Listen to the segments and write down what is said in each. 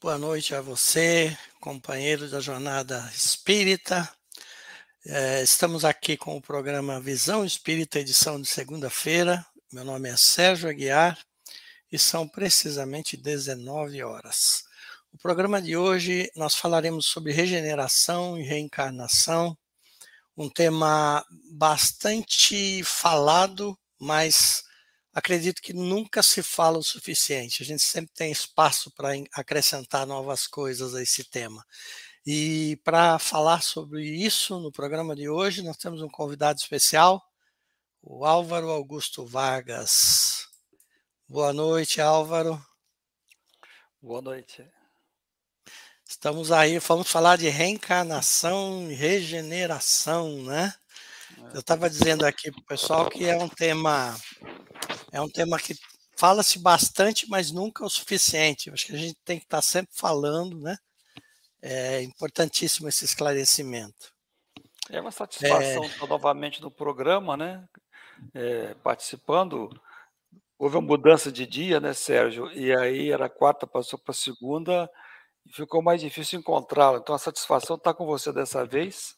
Boa noite a você, companheiro da Jornada Espírita. É, estamos aqui com o programa Visão Espírita, edição de segunda-feira. Meu nome é Sérgio Aguiar e são precisamente 19 horas. O programa de hoje nós falaremos sobre regeneração e reencarnação, um tema bastante falado, mas acredito que nunca se fala o suficiente. A gente sempre tem espaço para acrescentar novas coisas a esse tema. E para falar sobre isso no programa de hoje, nós temos um convidado especial, o Álvaro Augusto Vargas. Boa noite, Álvaro. Boa noite. Estamos aí, vamos falar de reencarnação e regeneração, né? É. Eu estava dizendo aqui para o pessoal que é um tema é um tema que fala-se bastante, mas nunca o suficiente. Acho que a gente tem que estar sempre falando, né? É importantíssimo esse esclarecimento. É uma satisfação é... estar novamente no programa, né? É, participando. Houve uma mudança de dia, né, Sérgio? E aí era quarta, passou para segunda e ficou mais difícil encontrá-lo. Então a satisfação está com você dessa vez,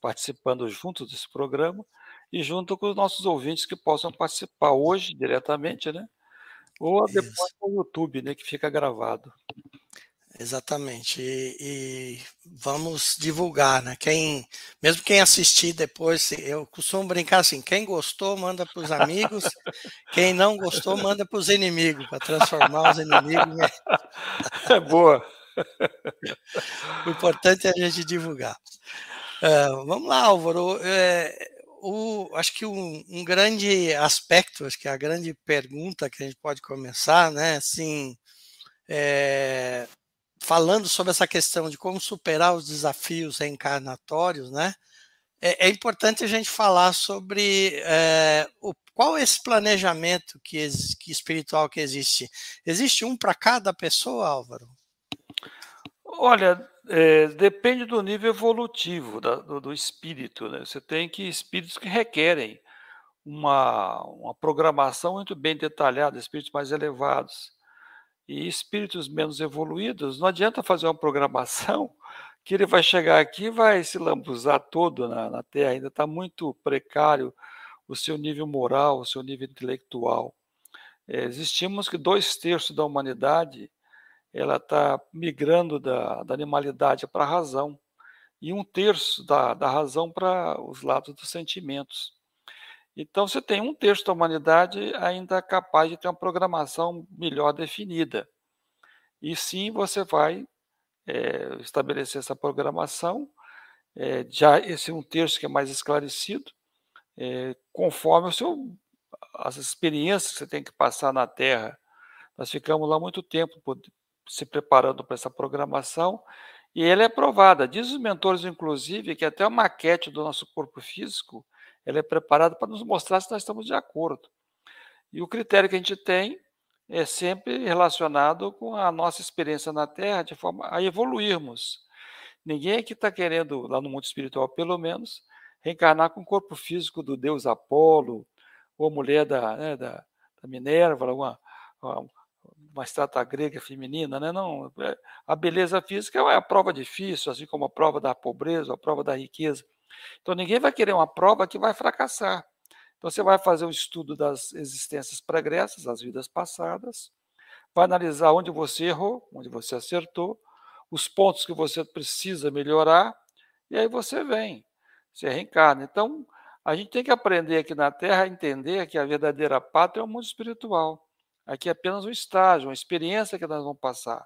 participando junto desse programa e junto com os nossos ouvintes que possam participar hoje diretamente, né? Ou depois Isso. no YouTube, né? Que fica gravado. Exatamente. E, e, vamos divulgar, né? Quem, mesmo quem assistir depois, eu costumo brincar assim: quem gostou, manda para os amigos, quem não gostou, manda para os inimigos, para transformar os inimigos. Né? É boa. O importante é a gente divulgar. Uh, vamos lá, Álvaro. Uh, o, acho que um, um, grande aspecto, acho que a grande pergunta que a gente pode começar, né, assim, é, falando sobre essa questão de como superar os desafios reencarnatórios, né, é, é importante a gente falar sobre é, o, qual é esse planejamento que, que espiritual que existe. Existe um para cada pessoa, Álvaro? Olha, é, depende do nível evolutivo da, do, do, espírito. Né? Você tem que espíritos que requerem uma, uma programação muito bem detalhada, espíritos mais elevados. E espíritos menos evoluídos, não adianta fazer uma programação que ele vai chegar aqui e vai se lambuzar todo na, na Terra, ainda está muito precário o seu nível moral, o seu nível intelectual. É, existimos que dois terços da humanidade ela está migrando da, da animalidade para a razão, e um terço da, da razão para os lados dos sentimentos. Então, você tem um terço da humanidade ainda capaz de ter uma programação melhor definida. E sim, você vai é, estabelecer essa programação, é, já esse um terço que é mais esclarecido, é, conforme o seu, as experiências que você tem que passar na Terra. Nós ficamos lá muito tempo se preparando para essa programação e ela é aprovada. Diz os mentores, inclusive, que até a maquete do nosso corpo físico ela é preparada para nos mostrar se nós estamos de acordo. E o critério que a gente tem é sempre relacionado com a nossa experiência na Terra, de forma a evoluirmos. Ninguém aqui está querendo, lá no mundo espiritual pelo menos, reencarnar com o corpo físico do deus Apolo, ou a mulher da, né, da, da Minerva, alguma, uma estátua grega feminina, né? Não, é, a beleza física é a prova difícil, assim como a prova da pobreza, a prova da riqueza. Então ninguém vai querer uma prova que vai fracassar. Então você vai fazer o estudo das existências pregressas, as vidas passadas, vai analisar onde você errou, onde você acertou, os pontos que você precisa melhorar, e aí você vem, você reencarna. Então, a gente tem que aprender aqui na Terra a entender que a verdadeira pátria é o mundo espiritual. Aqui é apenas um estágio, uma experiência que nós vamos passar.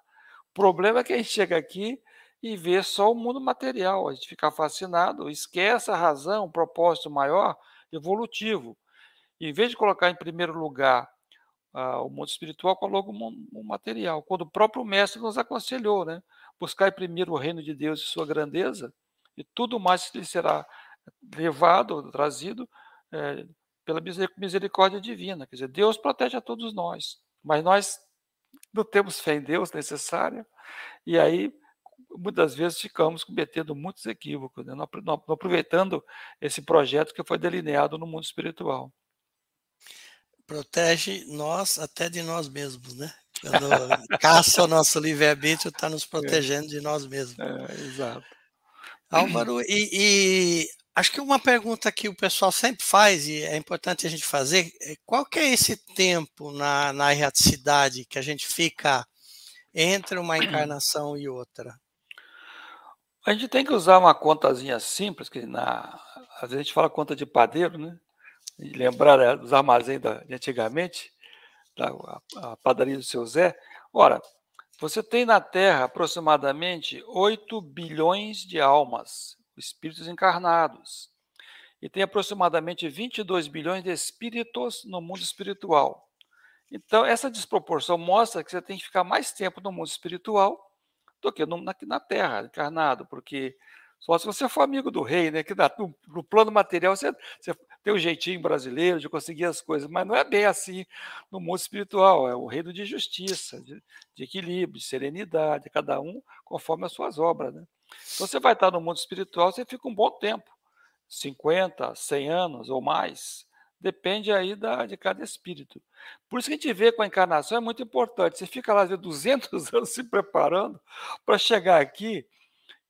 O problema é que a gente chega aqui e vê só o mundo material, a gente fica fascinado, esquece a razão, o propósito maior, evolutivo. Em vez de colocar em primeiro lugar uh, o mundo espiritual, coloca o mundo material. Quando o próprio mestre nos aconselhou, né? Buscar primeiro o reino de Deus e sua grandeza, e tudo mais lhe será levado, trazido é, pela misericórdia divina. Quer dizer, Deus protege a todos nós, mas nós não temos fé em Deus necessária, e aí muitas vezes ficamos cometendo muitos equívocos, né? não, aproveitando esse projeto que foi delineado no mundo espiritual. Protege nós até de nós mesmos, né? Quando caça o nosso livre-arbítrio, está nos é. protegendo de nós mesmos. É, exato. Álvaro, e, e, acho que uma pergunta que o pessoal sempre faz, e é importante a gente fazer, é qual que é esse tempo na, na erraticidade que a gente fica entre uma encarnação e outra? A gente tem que usar uma contazinha simples, que na, às vezes a gente fala conta de padeiro, né? E lembrar né, dos armazéns da, de antigamente, da, a, a padaria do seu Zé. Ora, você tem na Terra aproximadamente 8 bilhões de almas, espíritos encarnados. E tem aproximadamente 22 bilhões de espíritos no mundo espiritual. Então, essa desproporção mostra que você tem que ficar mais tempo no mundo espiritual do que no, na, na Terra, encarnado, porque só se você for amigo do rei, né? Que no, no plano material você, você tem um jeitinho brasileiro de conseguir as coisas, mas não é bem assim no mundo espiritual. É o reino de justiça, de, de equilíbrio, de serenidade, cada um conforme as suas obras, né? Então você vai estar no mundo espiritual, você fica um bom tempo, 50, 100 anos ou mais. Depende aí da, de cada espírito. Por isso que a gente vê com a encarnação é muito importante. Você fica lá 200 anos se preparando para chegar aqui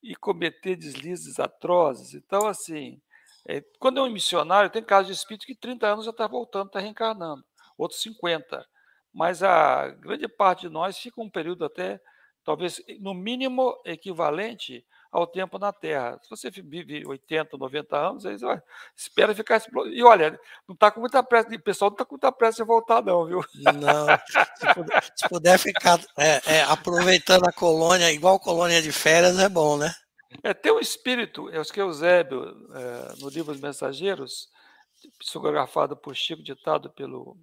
e cometer deslizes atrozes. Então, assim, é, quando é um missionário, tem casos de espírito que 30 anos já está voltando, está reencarnando, outros 50. Mas a grande parte de nós fica um período até, talvez, no mínimo, equivalente ao tempo na Terra. Se você vive 80, 90 anos, aí você espera ficar. E olha, não está com muita pressa, o pessoal não está com muita pressa de voltar, não, viu? Não. Se puder, se puder ficar é, é, aproveitando a colônia, igual colônia de férias, é bom, né? É, tem um espírito, eu acho que é Eusébio, é, no livro Os Mensageiros, psicografado por Chico, ditado pelo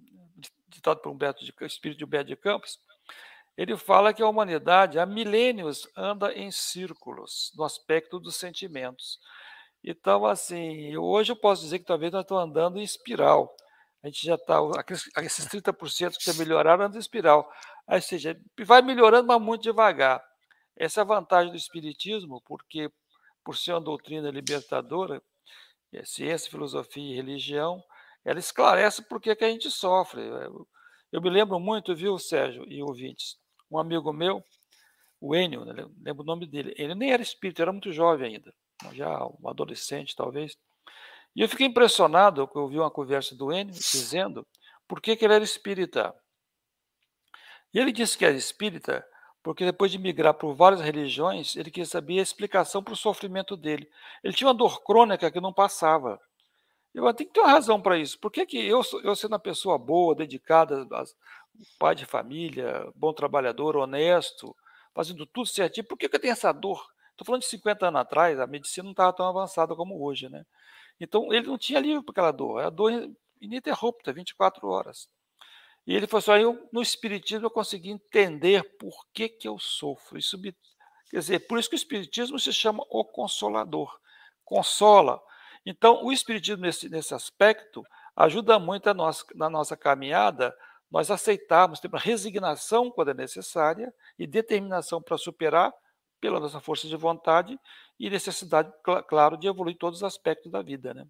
ditado por Humberto de, espírito de Humberto de Campos, ele fala que a humanidade há milênios anda em círculos no aspecto dos sentimentos. Então, assim, hoje eu posso dizer que talvez nós estamos andando em espiral. A gente já está, esses 30% que já melhoraram andam em espiral. Ou seja, vai melhorando, mas muito devagar. Essa é a vantagem do Espiritismo, porque, por ser uma doutrina libertadora, é ciência, filosofia e religião, ela esclarece por que, que a gente sofre. Eu, me lembro muito, viu, Sérgio e ouvintes, um amigo meu, o Enio, né, lembro o nome dele, ele nem era espírita, era muito jovem ainda, já um adolescente talvez. E eu fiquei impressionado quando eu ouvi uma conversa do Enio dizendo por que, que ele era espírita. E ele disse que era espírita porque depois de migrar por várias religiões, ele queria saber a explicação para o sofrimento dele. Ele tinha uma dor crônica que não passava. Eu tenho que ter uma razão para isso. Por que, que eu, eu sendo uma pessoa boa, dedicada, pai de família, bom trabalhador, honesto, fazendo tudo certinho, por que, que eu tenho essa dor? Estou falando de 50 anos atrás, a medicina não estava tão avançada como hoje, né? Então, ele não tinha livro para aquela dor, é a dor ininterrupta, 24 horas. E ele falou assim: eu, no Espiritismo eu consegui entender por que, que eu sofro. Isso me, quer dizer, por isso que o Espiritismo se chama o Consolador. Consola. Então, o Espiritismo, nesse, nesse aspecto, ajuda muito a nós, na nossa caminhada nós aceitarmos, ter uma resignação quando é necessária e determinação para superar pela nossa força de vontade e necessidade, claro, de evoluir todos os aspectos da vida, né?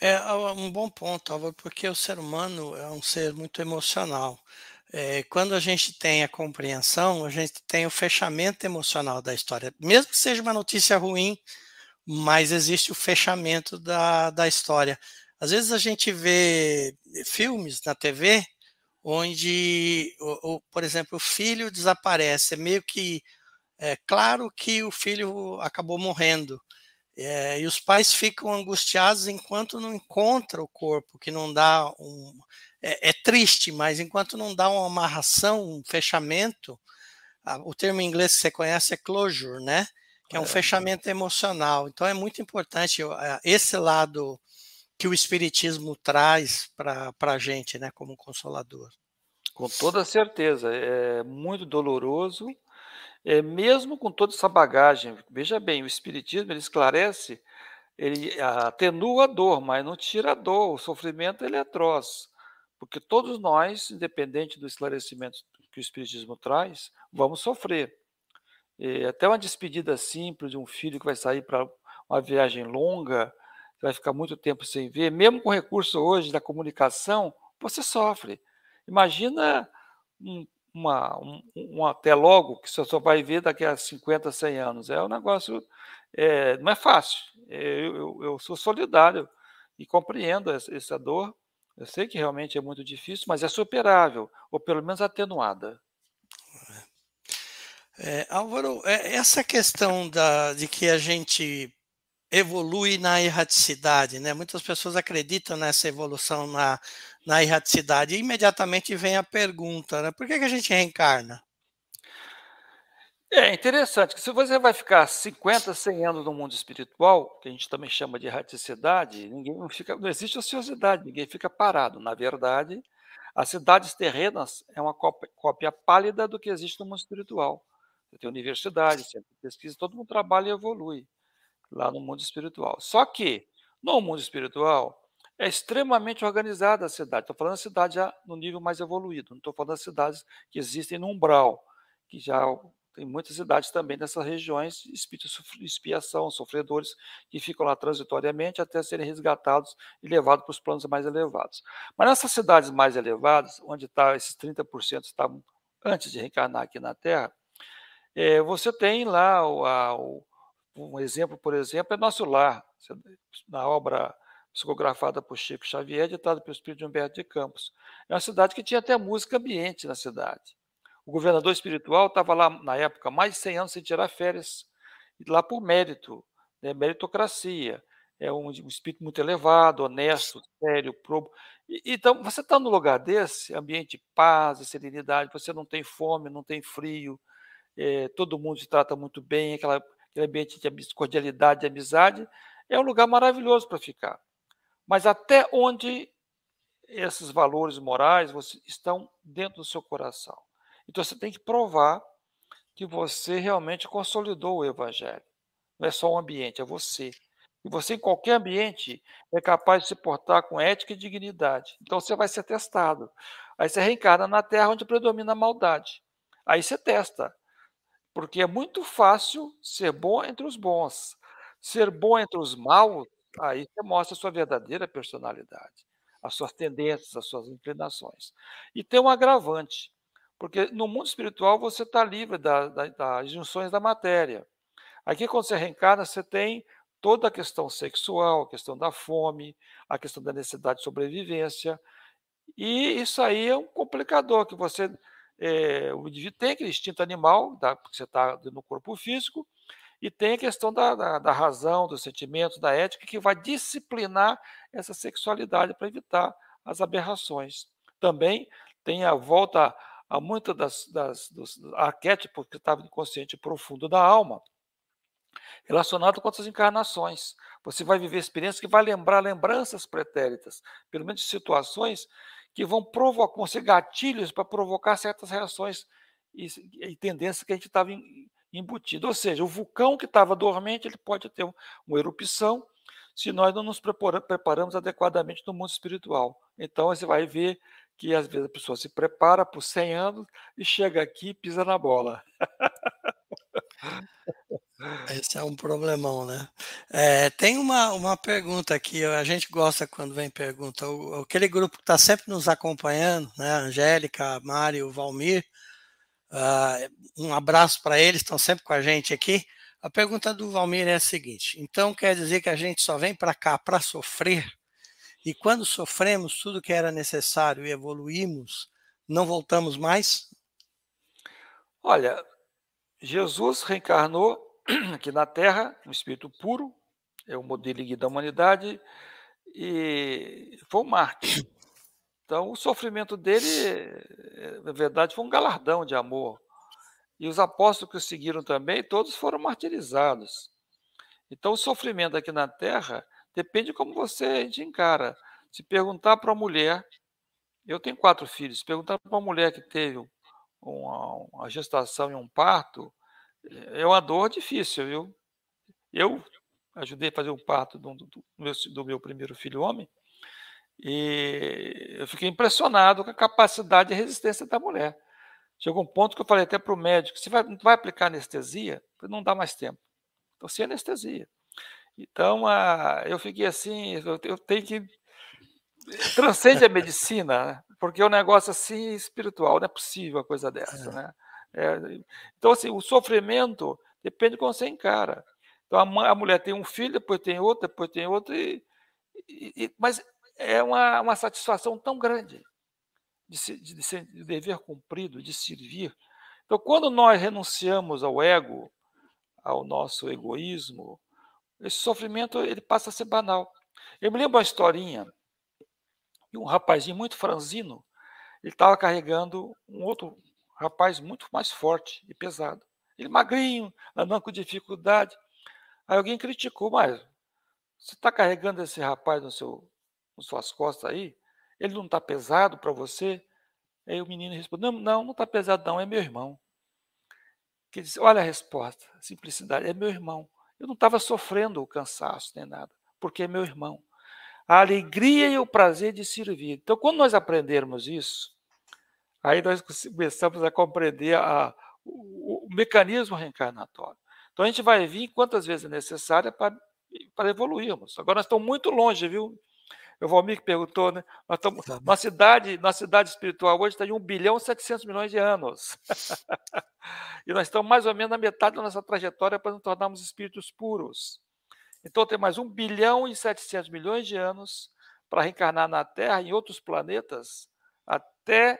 É um bom ponto, Álvaro, porque o ser humano é um ser muito emocional. É, quando a gente tem a compreensão, a gente tem o fechamento emocional da história. Mesmo que seja uma notícia ruim, mas existe o fechamento da, da história. Às vezes a gente vê filmes na TV onde, o, o, por exemplo, o filho desaparece. É meio que é claro que o filho acabou morrendo. É, e os pais ficam angustiados enquanto não encontra o corpo, que não dá um. É, é triste, mas enquanto não dá uma amarração, um fechamento, a, o termo em inglês que você conhece é closure, né? Que é um é. fechamento emocional. Então é muito importante esse lado que o Espiritismo traz para a gente, né, como consolador. Com toda certeza. É muito doloroso, é, mesmo com toda essa bagagem, veja bem, o Espiritismo ele esclarece, ele atenua a dor, mas não tira a dor, o sofrimento ele é atroz, porque todos nós, independente do esclarecimento que o Espiritismo traz, vamos sofrer. E até uma despedida simples de um filho que vai sair para uma viagem longa, vai ficar muito tempo sem ver, mesmo com o recurso hoje da comunicação, você sofre. Imagina um uma, um, um, até logo que você só vai ver daqui a 50, 100 anos. É um negócio, é, não é fácil. É, eu, eu, eu, sou solidário e compreendo essa, dor. Eu sei que realmente é muito difícil, mas é superável, ou pelo menos atenuada. É, Álvaro, é, essa questão da, de que a gente evolui na erraticidade, né? Muitas pessoas acreditam nessa evolução na, na erraticidade. E imediatamente vem a pergunta, né? Por que, que a gente reencarna? É interessante que se você vai ficar 50, 100 anos no mundo espiritual, que a gente também chama de erraticidade, ninguém não fica, não existe ociosidade, ninguém fica parado. Na verdade, as cidades terrenas é uma cópia, cópia pálida do que existe no mundo espiritual. Você tem universidade, pesquisa, todo mundo trabalha e evolui lá no mundo espiritual. Só que no mundo espiritual é extremamente organizada a cidade. Estou falando da cidade já no nível mais evoluído, não estou falando das cidades que existem no umbral, que já tem muitas cidades também nessas regiões, espíritos de expiação, sofredores, que ficam lá transitoriamente até serem resgatados e levados para os planos mais elevados. Mas nessas cidades mais elevadas, onde tá, esses 30% estavam antes de reencarnar aqui na Terra, é, você tem lá o, a, o, um exemplo, por exemplo, é Nosso Lar, na obra psicografada por Chico Xavier, editada pelo Espírito de Humberto de Campos. É uma cidade que tinha até música ambiente na cidade. O governador espiritual estava lá, na época, mais de 100 anos sem tirar férias, lá por mérito, né, meritocracia. É um, um, espírito muito elevado, honesto, sério, probo. E, então, você está no lugar desse, ambiente de paz e serenidade, você não tem fome, não tem frio, é, todo mundo se trata muito bem, aquela, aquele ambiente de cordialidade, de amizade, é um lugar maravilhoso para ficar. Mas até onde esses valores morais estão dentro do seu coração? Então você tem que provar que você realmente consolidou o evangelho. Não é só o ambiente, é você. E você, em qualquer ambiente, é capaz de se portar com ética e dignidade. Então você vai ser testado. Aí você reencarna na terra onde predomina a maldade. Aí você testa. Porque é muito fácil ser bom entre os bons. Ser bom entre os maus Aí você mostra a sua verdadeira personalidade, as suas tendências, as suas inclinações. E tem um agravante, porque no mundo espiritual você está livre da, da, das junções da matéria. Aqui, quando você reencarna, você tem toda a questão sexual, a questão da fome, a questão da necessidade de sobrevivência. E isso aí é um complicador, que você. É, o indivíduo tem aquele instinto animal, tá, porque você está no corpo físico, e tem a questão da, da, da razão, dos sentimentos, da ética, que vai disciplinar essa sexualidade para evitar as aberrações. Também tem a volta a muitos das, das, dos arquétipos que estavam inconsciente profundo da alma, relacionado com essas encarnações. Você vai viver experiências que vai lembrar lembranças pretéritas, pelo menos situações que vão provocar, vão ser gatilhos para provocar certas reações e, e tendências que a gente estava embutido. Ou seja, o vulcão que estava dormente ele pode ter uma erupção se nós não nos preparamos adequadamente no mundo espiritual. Então você vai ver que às vezes a pessoa se prepara por 100 anos e chega aqui e pisa na bola. Esse é um problemão, né? É, tem uma, uma pergunta aqui, a gente gosta quando vem pergunta. O, aquele grupo que está sempre nos acompanhando, né? Angélica, Mário, Valmir, Uh, um abraço para eles, estão sempre com a gente aqui. A pergunta do Valmir é a seguinte: então quer dizer que a gente só vem para cá para sofrer? E quando sofremos tudo que era necessário e evoluímos, não voltamos mais? Olha, Jesus reencarnou aqui na Terra, um espírito puro, é o modelo da humanidade, e foi um mártir. Então, o sofrimento dele, na verdade, foi um galardão de amor. E os apóstolos que o seguiram também, todos foram martirizados. Então, o sofrimento aqui na Terra depende de como você encara. Se perguntar para uma mulher, eu tenho quatro filhos, se perguntar para uma mulher que teve uma, uma gestação e um parto, é uma dor difícil, viu? Eu ajudei a fazer o parto do, do, meu, do meu primeiro filho homem, e eu fiquei impressionado com a capacidade de resistência da mulher. Chegou um ponto que eu falei até para o médico: você vai, vai aplicar anestesia? Não dá mais tempo. Então, sem anestesia. Então, a, eu fiquei assim: eu tenho que transcende a medicina, né? porque é um negócio assim espiritual, não é possível uma coisa dessa, é. né? É, então, assim, o sofrimento depende de como você encara. Então, a, mãe, a, mulher tem um filho, depois tem outro, depois tem outro, e, e, mas é uma, uma satisfação tão grande de, se, de, ser, de dever cumprido, de servir. Então, quando nós renunciamos ao ego, ao nosso egoísmo, esse sofrimento ele passa a ser banal. Eu me lembro uma historinha um rapazinho muito franzino, ele estava carregando um outro rapaz muito mais forte e pesado. Ele magrinho, andando com dificuldade. Aí alguém criticou, mas você está carregando esse rapaz no seu, nas suas costas aí? Ele não está pesado para você? Aí o menino respondeu: Não, não está pesado, não, é meu irmão. Que disse: Olha a resposta, simplicidade, é meu irmão. Eu não estava sofrendo o cansaço nem nada, porque é meu irmão. A alegria e o prazer de servir. Então, quando nós aprendermos isso, aí nós começamos a compreender a, o, o mecanismo reencarnatório. Então, a gente vai vir quantas vezes é necessária para, para evoluirmos. Agora, nós estamos muito longe, viu? O Valmir que perguntou, né? Nós estamos, nossa, cidade, nossa cidade espiritual hoje está em 1 bilhão e 700 milhões de anos. e nós estamos mais ou menos na metade da nossa trajetória para nos tornarmos espíritos puros. Então tem mais 1 bilhão e 700 milhões de anos para reencarnar na Terra e em outros planetas até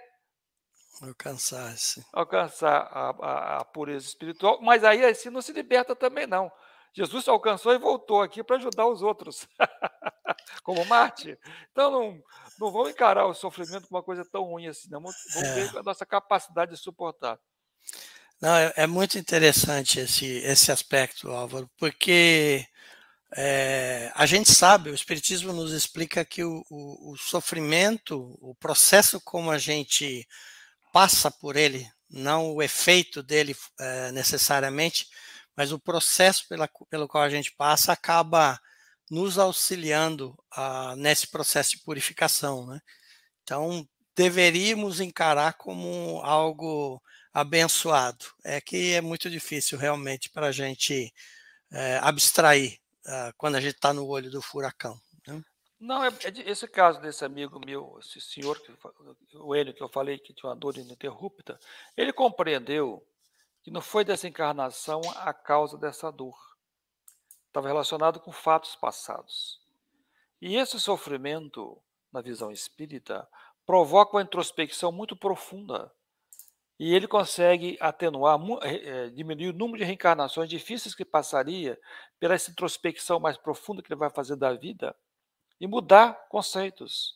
alcançar, alcançar a, a, a, pureza espiritual. Mas aí assim não se liberta também não. Jesus alcançou e voltou aqui para ajudar os outros, como Marte. Então, não, não vamos encarar o sofrimento como uma coisa tão ruim assim, não. Vamos, vamos é. ver a nossa capacidade de suportar. Não, é, é muito interessante esse, esse aspecto, Álvaro, porque é, a gente sabe, o Espiritismo nos explica que o, o, o, sofrimento, o processo como a gente passa por ele, não o efeito dele é, necessariamente, mas o processo pela, pelo qual a gente passa acaba nos auxiliando uh, nesse processo de purificação. Né? Então, deveríamos encarar como algo abençoado. É que é muito difícil realmente para a gente é, abstrair uh, quando a gente está no olho do furacão. Né? Não, é, é, esse caso desse amigo meu, esse senhor, o Enio que eu falei que tinha uma dor ininterrupta, ele compreendeu que não foi dessa encarnação a causa dessa dor. Estava relacionado com fatos passados. E esse sofrimento, na visão espírita, provoca uma introspecção muito profunda. E ele consegue atenuar, eh, diminuir o número de reencarnações difíceis que passaria pela essa introspecção mais profunda que ele vai fazer da vida e mudar conceitos.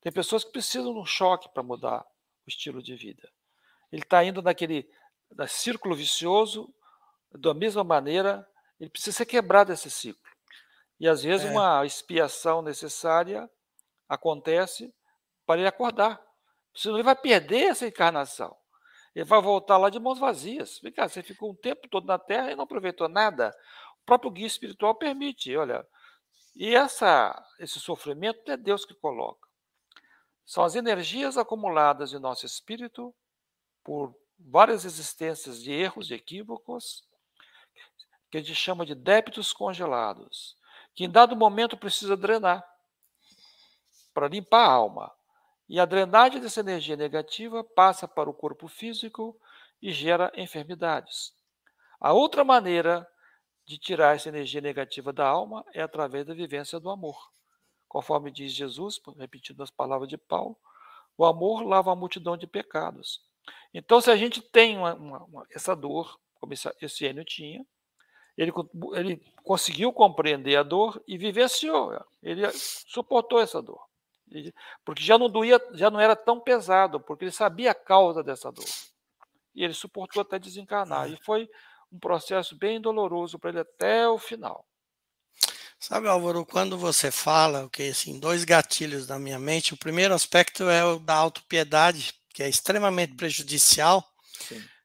Tem pessoas que precisam de um choque para mudar o estilo de vida. Ele está indo naquele da círculo vicioso, da mesma maneira, ele precisa ser quebrado esse ciclo. E às vezes é. uma expiação necessária acontece para ele acordar. Senão ele vai perder essa encarnação. Ele vai voltar lá de mãos vazias. Vem cá, você ficou um tempo todo na Terra e não aproveitou nada. O próprio guia espiritual permite, olha. E essa, esse sofrimento é Deus que coloca. São as energias acumuladas em nosso espírito por várias existências de erros, de equívocos, que a gente chama de débitos congelados, que em dado momento precisa drenar para limpar a alma. E a drenagem dessa energia negativa passa para o corpo físico e gera enfermidades. A outra maneira de tirar essa energia negativa da alma é através da vivência do amor. Conforme diz Jesus, repetindo as palavras de Paulo, o amor lava a multidão de pecados. Então, se a gente tem uma, uma, uma, essa dor, como esse, esse Enio tinha, ele, ele conseguiu compreender a dor e vivenciou, ele suportou essa dor. Porque já não doía, já não era tão pesado, porque ele sabia a causa dessa dor. E ele suportou até desencarnar. E foi um processo bem doloroso para ele até o final. Sabe, Álvaro, quando você fala, que assim, dois gatilhos na minha mente, o primeiro aspecto é o da autopiedade, que é extremamente prejudicial.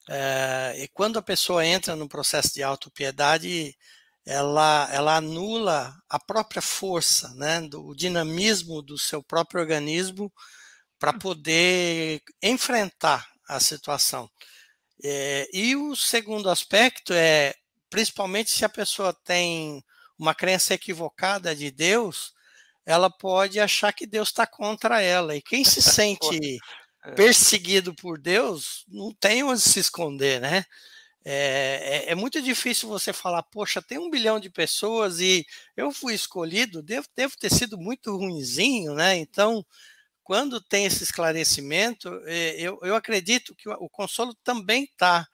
É, e quando a pessoa entra no processo de autopiedade, ela, ela anula a própria força, né, do dinamismo do seu próprio organismo para hum. poder enfrentar a situação. É, e o segundo aspecto é, principalmente se a pessoa tem uma crença equivocada de Deus, ela pode achar que Deus está contra ela. E quem se sente é. perseguido por Deus não tem onde se esconder, né? É, é, é, muito difícil você falar, poxa, tem um bilhão de pessoas e eu fui escolhido, devo, devo ter sido muito ruinzinho, né? Então, quando tem esse esclarecimento, é, eu, eu acredito que o, o consolo também está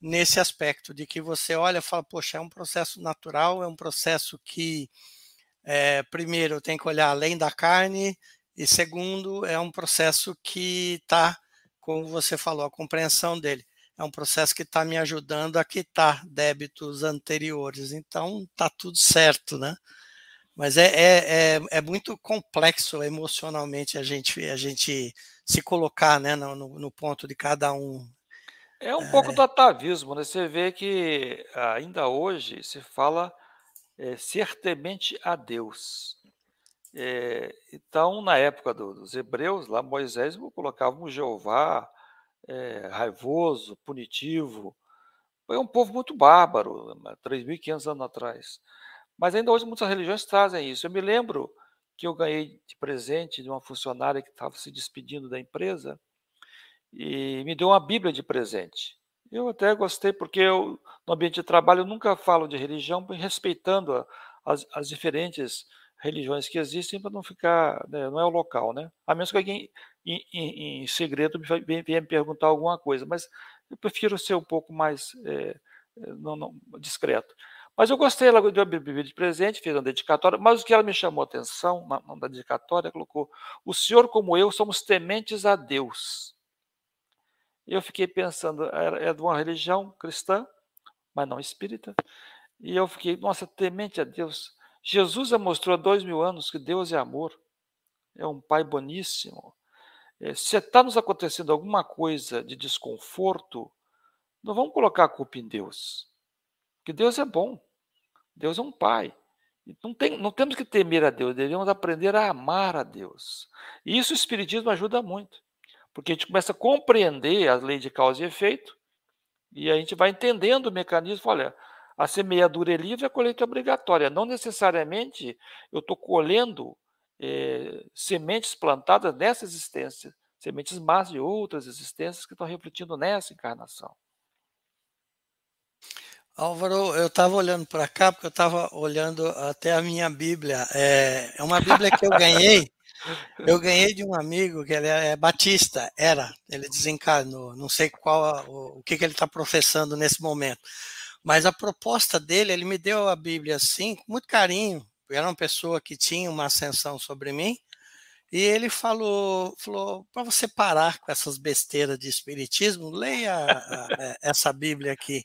nesse aspecto, de que você olha e fala, poxa, é um processo natural, é um processo que, é, primeiro, tenho que olhar além da carne, e segundo, é um processo que está, como você falou, a compreensão dele é um processo que está me ajudando a quitar débitos anteriores. Então, está tudo certo, né? Mas é, é, é, é, muito complexo emocionalmente a gente, a gente se colocar né, no, no ponto de cada um. É um é... pouco do atavismo, né? Você vê que ainda hoje se fala é, ser temente a Deus. É, então, na época do, dos hebreus, lá Moisés colocava o Jeová é, raivoso, punitivo. Foi um povo muito bárbaro, 3.500 anos atrás. Mas ainda hoje muitas religiões trazem isso. Eu me lembro que eu ganhei de presente de uma funcionária que estava se despedindo da empresa e me deu uma Bíblia de presente. Eu até gostei, porque eu, no ambiente de trabalho eu nunca falo de religião, respeitando as, as diferentes religiões que existem para não ficar, né, não é o local, né? A menos que alguém em, em, em segredo venha me perguntar alguma coisa, mas eu prefiro ser um pouco mais é, não, não, discreto. Mas eu gostei, ela deu a Bíblia de presente, fez uma dedicatória, mas o que ela me chamou a atenção na, na dedicatória, colocou: O senhor, como eu, somos tementes a Deus. Eu fiquei pensando, é de uma religião cristã, mas não espírita. E eu fiquei, nossa, temente a Deus. Jesus mostrou há dois mil anos que Deus é amor, é um Pai boníssimo. É, se está nos acontecendo alguma coisa de desconforto, não vamos colocar a culpa em Deus, porque Deus é bom, Deus é um Pai. Não, tem, não temos que temer a Deus, devemos aprender a amar a Deus. E isso o Espiritismo ajuda muito, porque a gente começa a compreender a lei de causa e efeito, e a gente vai entendendo o mecanismo. Olha, a semeadura é livre, a colheita é obrigatória. Não necessariamente eu estou colhendo é, sementes plantadas nessa existência, sementes más de outras existências que estão refletindo nessa encarnação. Álvaro, eu estava olhando para cá porque eu estava olhando até a minha Bíblia. É, é uma Bíblia que eu ganhei. Eu ganhei de um amigo que ele é batista, era, ele desencarnou. Não sei qual o, o que, que ele está professando nesse momento. Mas a proposta dele, ele me deu a Bíblia assim, com muito carinho. Era uma pessoa que tinha uma ascensão sobre mim. E ele falou, falou para você parar com essas besteiras de espiritismo, leia a, a, essa Bíblia aqui.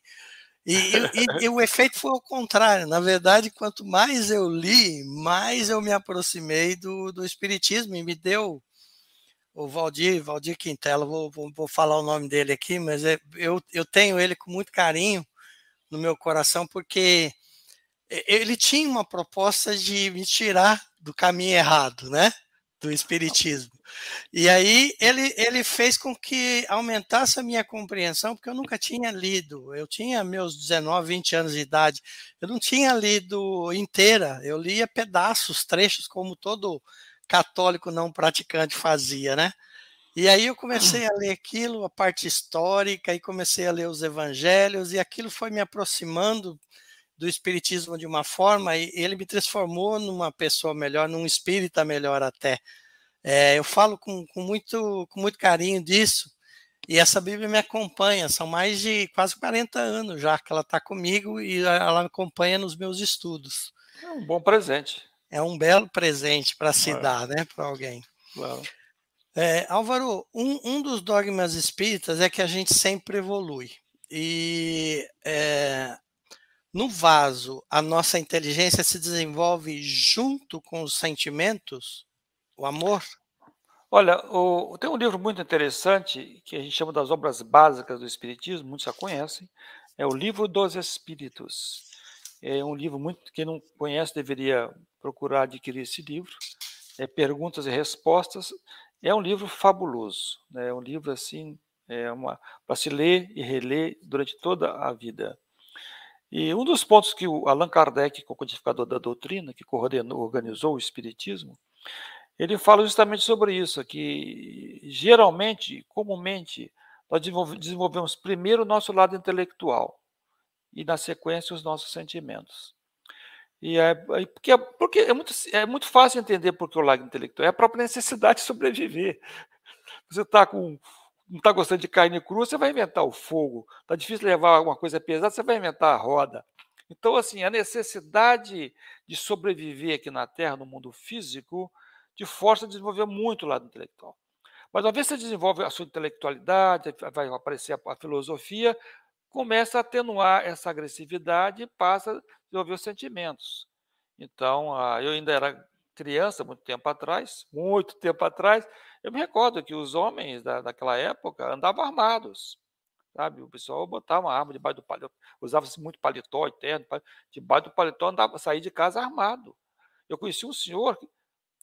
E, e, e, o efeito foi o contrário. Na verdade, quanto mais eu li, mais eu me aproximei do, do espiritismo e me deu o Valdir, Valdir Quintela, vou, vou, vou falar o nome dele aqui, mas é, eu, eu tenho ele com muito carinho no meu coração, porque ele tinha uma proposta de me tirar do caminho errado, né? Do espiritismo. E aí ele, ele fez com que aumentasse a minha compreensão, porque eu nunca tinha lido. Eu tinha meus 19, 20 anos de idade. Eu não tinha lido inteira. Eu lia pedaços, trechos, como todo católico não praticante fazia, né? E aí eu comecei a ler aquilo, a parte histórica, e comecei a ler os evangelhos, e aquilo foi me aproximando do espiritismo de uma forma, e ele me transformou numa pessoa melhor, num espírita melhor até. É, eu falo com, com, muito, com muito carinho disso, e essa Bíblia me acompanha, são mais de quase 40 anos já que ela está comigo e ela me acompanha nos meus estudos. É um bom presente. É um belo presente para se dar, né, para alguém. Claro. É, Álvaro, um, um, dos dogmas espíritas é que a gente sempre evolui. E é, no vaso, a nossa inteligência se desenvolve junto com os sentimentos, o amor? Olha, o, tem um livro muito interessante que a gente chama das obras básicas do Espiritismo, muitos já conhecem, é o Livro dos Espíritos. É um livro muito quem não conhece deveria procurar adquirir esse livro. É perguntas e respostas é um livro fabuloso, né? é um livro assim, é para se ler e reler durante toda a vida. E um dos pontos que o Allan Kardec, é o codificador da doutrina, que coordenou, organizou o Espiritismo, ele fala justamente sobre isso, que geralmente, comumente, nós desenvolvemos primeiro o nosso lado intelectual e, na sequência, os nossos sentimentos. E é, porque, porque é, muito, é muito fácil entender porque o lado intelectual é a própria necessidade de sobreviver. Você está com não está gostando de carne crua, você vai inventar o fogo. Está difícil levar alguma coisa pesada, você vai inventar a roda. Então, assim, a necessidade de sobreviver aqui na Terra, no mundo físico, te força a desenvolver muito o lado intelectual. Mas uma vez que você desenvolve a sua intelectualidade, vai aparecer a, filosofia, começa a atenuar essa agressividade e passa a desenvolver os sentimentos. Então, eu ainda era criança, muito tempo atrás, muito tempo atrás, eu me recordo que os homens da, daquela época andavam armados, sabe? O pessoal botava uma arma debaixo do paletó, usava-se muito paletó eterno, debaixo do paletó andava, saía de casa armado. Eu conheci um senhor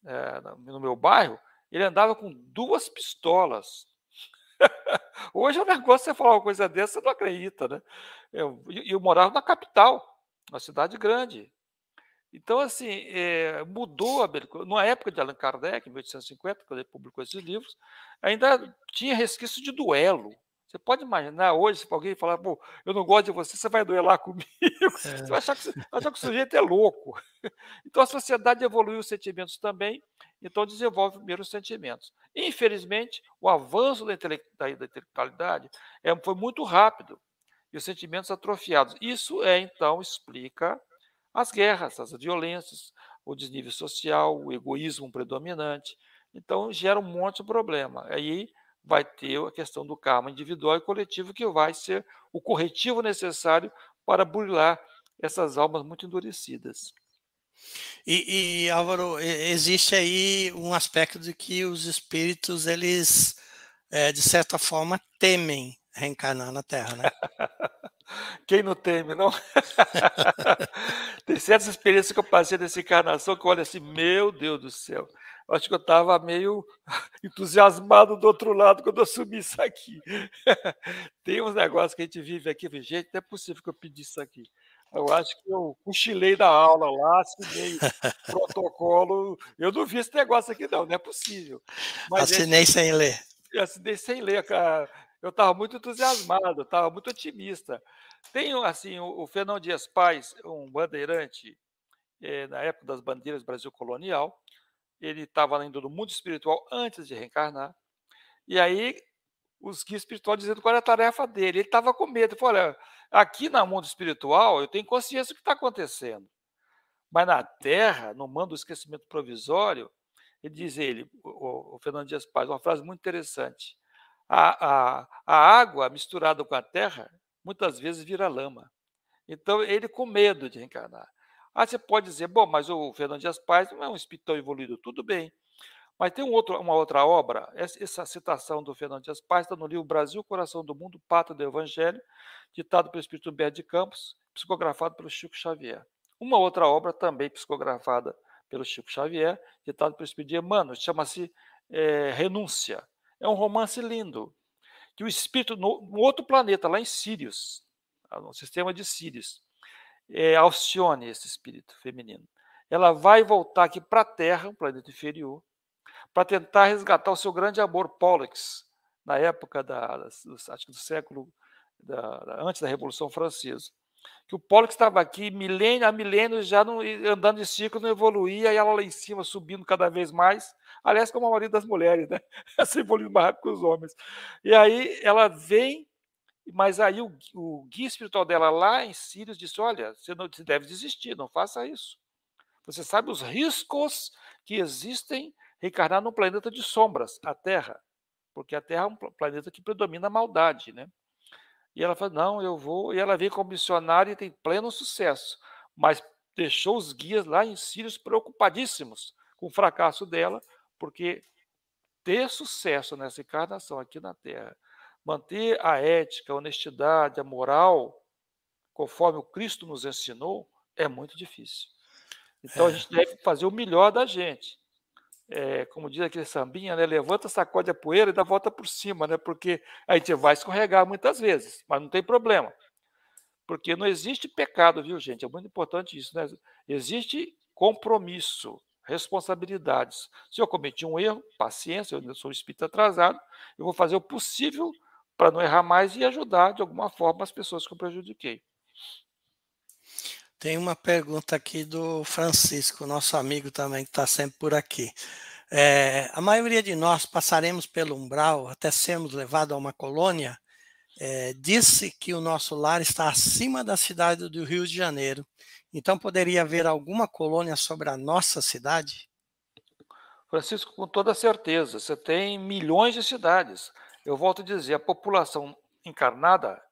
é, no meu bairro, ele andava com duas pistolas. Hoje é um negócio você falar uma coisa dessa, você não acredita, né? Eu, eu morava na capital, uma cidade grande. Então, assim, é, mudou a Na época de Allan Kardec, em 1850, quando ele publicou esses livros, ainda tinha resquício de duelo. Você pode imaginar hoje, se alguém falar, pô, eu não gosto de você, você vai duelar comigo. É. Você vai achar que, achar que o sujeito é louco. Então a sociedade evoluiu os sentimentos também, então desenvolve primeiro os sentimentos. Infelizmente, o avanço da, intelectualidade é, foi muito rápido e os sentimentos atrofiados. Isso é, então, explica as guerras, as violências, o desnível social, o egoísmo predominante. Então, gera um monte de problema. Aí vai ter a questão do karma individual e coletivo, que vai ser o corretivo necessário para burilar essas almas muito endurecidas. E, e, Álvaro, existe aí um aspecto de que os espíritos, eles, é, de certa forma, temem reencarnar na Terra, né? Quem não teme, não? Tem certas experiências que eu passei nessa encarnação que eu olho assim, meu Deus do céu. Acho que eu estava meio entusiasmado do outro lado quando eu assumi isso aqui. Tem uns negócios que a gente vive aqui, gente, não é possível que eu pedi isso aqui. Eu acho que eu cochilei da aula lá, assinei protocolo. Eu não vi esse negócio aqui, não, não é possível. Mas assinei esse... sem ler. Eu assinei sem ler, cara eu estava muito entusiasmado, estava muito otimista. Tem assim o, o Fernão Dias Paz, um bandeirante é, na época das bandeiras Brasil colonial. Ele estava indo no mundo espiritual antes de reencarnar. E aí os guias espirituais dizendo qual era a tarefa dele. Ele estava com medo. Falou: olha, aqui no mundo espiritual eu tenho consciência do que está acontecendo. Mas na Terra, no mando do esquecimento provisório, ele diz ele, o, o Fernando Dias Paz, uma frase muito interessante a, a, a água misturada com a terra muitas vezes vira lama. Então, ele com medo de reencarnar. Ah, você pode dizer, bom, mas o Fernando Dias Paz não é um espírito tão evoluído. Tudo bem. Mas tem um outro, uma outra obra, essa citação do Fernando Dias Paz está no livro Brasil, Coração do Mundo, Pátria do Evangelho, ditado pelo Espírito Humberto de Campos, psicografado pelo Chico Xavier. Uma outra obra também psicografada pelo Chico Xavier, ditado pelo Espírito de Emmanuel, chama-se é, Renúncia. É um romance lindo. Que o espírito, no, no outro planeta, lá em Sirius, tá, no sistema de Sirius, é, Alcione, esse espírito feminino, ela vai voltar aqui para a Terra, um planeta inferior, para tentar resgatar o seu grande amor, Pollux, na época da, do, acho que do século da, antes da Revolução Francesa que o Pollux estava aqui milênio a milênios já não, andando em círculo, não evoluía, e ela lá em cima subindo cada vez mais. Aliás, como a maioria das mulheres, né? Essa evoluindo mais rápido que os homens. E aí ela vem, mas aí o, o guia espiritual dela lá em Sírios disse: Olha, você não você deve desistir, não faça isso. Você sabe os riscos que existem reencarnar num planeta de sombras, a Terra, porque a Terra é um planeta que predomina a maldade, né? E ela falou: não, eu vou. E ela veio como missionária e tem pleno sucesso. Mas deixou os guias lá em Sírios preocupadíssimos com o fracasso dela, porque ter sucesso nessa encarnação aqui na Terra, manter a ética, a honestidade, a moral, conforme o Cristo nos ensinou, é muito difícil. Então a é. gente deve fazer o melhor da gente é, como diz aquele sambinha, né? Levanta, sacode a poeira e dá volta por cima, né? Porque a gente vai escorregar muitas vezes, mas não tem problema. Porque não existe pecado, viu, gente? É muito importante isso, né? Existe compromisso, responsabilidades. Se eu cometi um erro, paciência, eu sou um espírito atrasado, eu vou fazer o possível para não errar mais e ajudar de alguma forma as pessoas que eu prejudiquei. Tem uma pergunta aqui do Francisco, nosso amigo também, que está sempre por aqui. É, a maioria de nós passaremos pelo umbral até sermos levados a uma colônia. É, disse que o nosso lar está acima da cidade do Rio de Janeiro. Então poderia haver alguma colônia sobre a nossa cidade? Francisco, com toda certeza. Você tem milhões de cidades. Eu volto a dizer, a população encarnada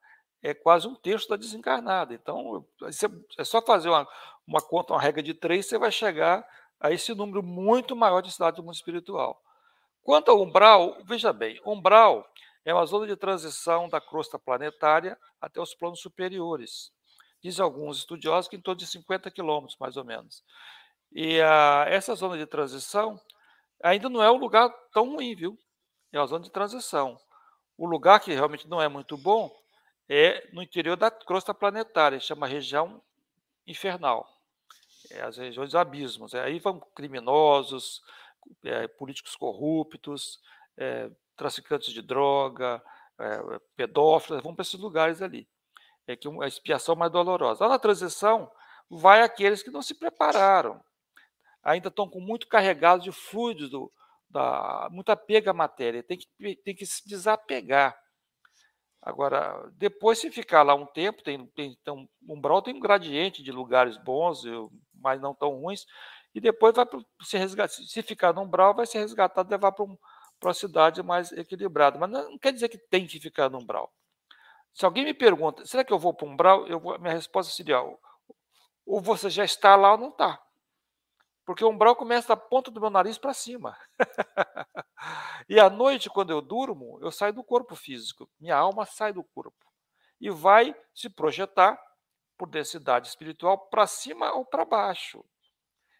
é quase um terço da desencarnada. Então, é só fazer uma, uma conta, uma regra de três, você vai chegar a esse número muito maior de cidades do mundo espiritual. Quanto ao umbral, veja bem, umbral é uma zona de transição da crosta planetária até os planos superiores. Dizem alguns estudiosos que em torno de 50 quilômetros, mais ou menos. E a, essa zona de transição ainda não é um lugar tão ruim, viu? É uma zona de transição. O lugar que realmente não é muito bom é no interior da crosta planetária, chama região infernal é, as regiões abismos. É, aí vão criminosos, é, políticos corruptos, é, traficantes de droga, é, pedófilos, vão para esses lugares ali. É que a expiação mais dolorosa. Lá na transição, vai aqueles que não se prepararam, ainda estão com muito carregados de fluidos, do, da, muito apego à matéria, tem que, tem que se desapegar. Agora, depois, se ficar lá um tempo, tem, tem, um umbral tem um gradiente de lugares bons, mas não tão ruins, e depois vai se resgatar. Se ficar no umbral, vai ser resgatado e levar para um, uma cidade mais equilibrada. Mas não, não, quer dizer que tem que ficar no umbral. Se alguém me pergunta, será que eu vou para um umbral? Eu vou, minha resposta seria: ou você já está lá ou não está. Porque o umbral começa da ponta do meu nariz para cima. e à noite, quando eu durmo, eu saio do corpo físico. Minha alma sai do corpo. E vai se projetar por densidade espiritual para cima ou para baixo.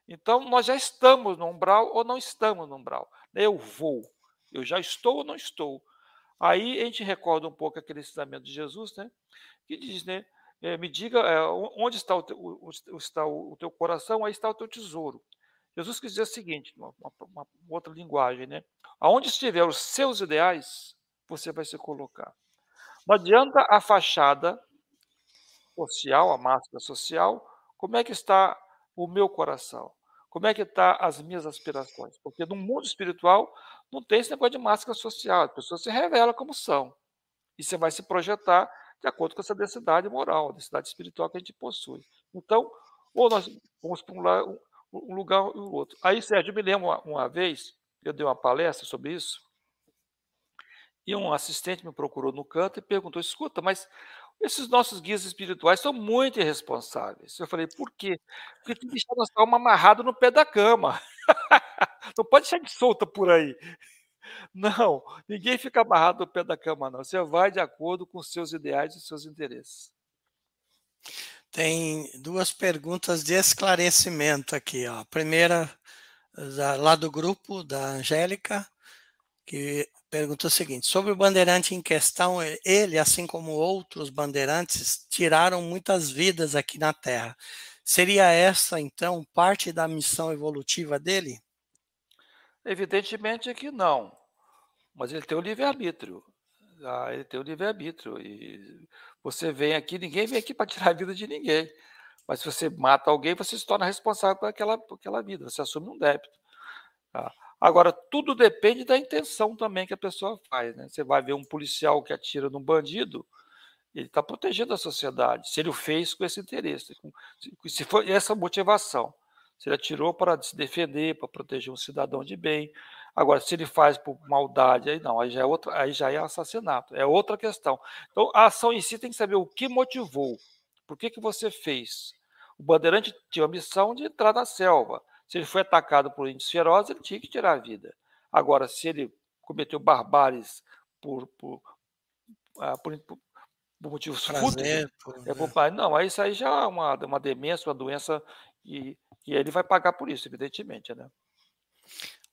Então, nós já estamos no umbral ou não estamos no umbral. Eu vou. Eu já estou ou não estou. Aí a gente recorda um pouco aquele ensinamento de Jesus, né? Que diz, né? É, me diga é, onde está o, teu, o, está o teu coração, aí está o teu tesouro. Jesus quis dizer o seguinte, uma, uma, uma outra linguagem, né? Aonde estiver os seus ideais, você vai se colocar. Não adianta a fachada social, a máscara social, como é que está o meu coração? Como é que está as minhas aspirações? Porque no mundo espiritual não tem esse negócio de máscara social, as pessoas se revelam como são. E você vai se projetar de acordo com essa densidade moral, densidade espiritual que a gente possui. Então, ou nós vamos para um, um lugar o outro. Aí, Sérgio, eu me lembro uma, uma vez, eu dei uma palestra sobre isso, e um assistente me procurou no canto e perguntou: escuta, mas esses nossos guias espirituais são muito irresponsáveis. Eu falei, por quê? Porque tem que deixar nossa alma amarrada no pé da cama. não pode deixar de solta por aí. Não, ninguém fica amarrado no pé da cama, não. Você vai de acordo com seus ideais e seus interesses. Tem duas perguntas de esclarecimento aqui. Ó. A primeira, lá do grupo da Angélica, que pergunta o seguinte: sobre o bandeirante em questão, ele, assim como outros bandeirantes, tiraram muitas vidas aqui na Terra. Seria essa, então, parte da missão evolutiva dele? Evidentemente que não, mas ele tem o livre-arbítrio. Ah, ele tem o livre-arbítrio. E você vem aqui, ninguém vem aqui para tirar a vida de ninguém. Mas se você mata alguém, você se torna responsável por aquela, por aquela vida, você assume um débito. Tá? Agora, tudo depende da intenção também que a pessoa faz. Né? Você vai ver um policial que atira num bandido, ele está protegendo a sociedade, se ele o fez com esse interesse, com, se for essa motivação. Se ele atirou para se defender, para proteger um cidadão de bem, Agora, se ele faz por maldade, aí não, aí já é outra, aí já é assassinato, é outra questão. Então, a ação em si tem que saber o que motivou, por que, que você fez. O bandeirante tinha a missão de entrar na selva. Se ele foi atacado por índios ferozes, ele tinha que tirar a vida. Agora, se ele cometeu barbáries por, por, ah, por, por, por motivos fúteis, é, por, não, isso aí já é uma, uma demência, uma doença, e, e ele vai pagar por isso, evidentemente, né?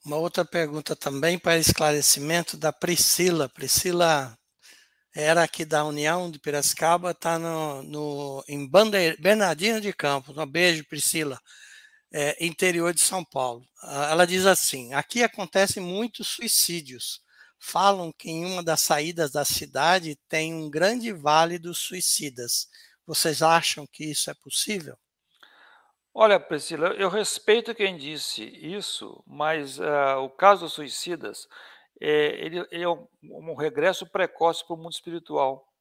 Uma outra pergunta também para esclarecimento da Priscila. Priscila era aqui da União de Piracicaba, está no, no, em Bandeir, Bernardino de Campos. Um beijo, Priscila. É, interior de São Paulo. Ela diz assim: aqui acontecem muitos suicídios. Falam que em uma das saídas da cidade tem um grande vale dos suicidas. Vocês acham que isso é possível? Olha, Priscila, eu respeito quem disse isso, mas uh, o caso dos suicidas é, ele, ele é um, um, regresso precoce para o mundo espiritual.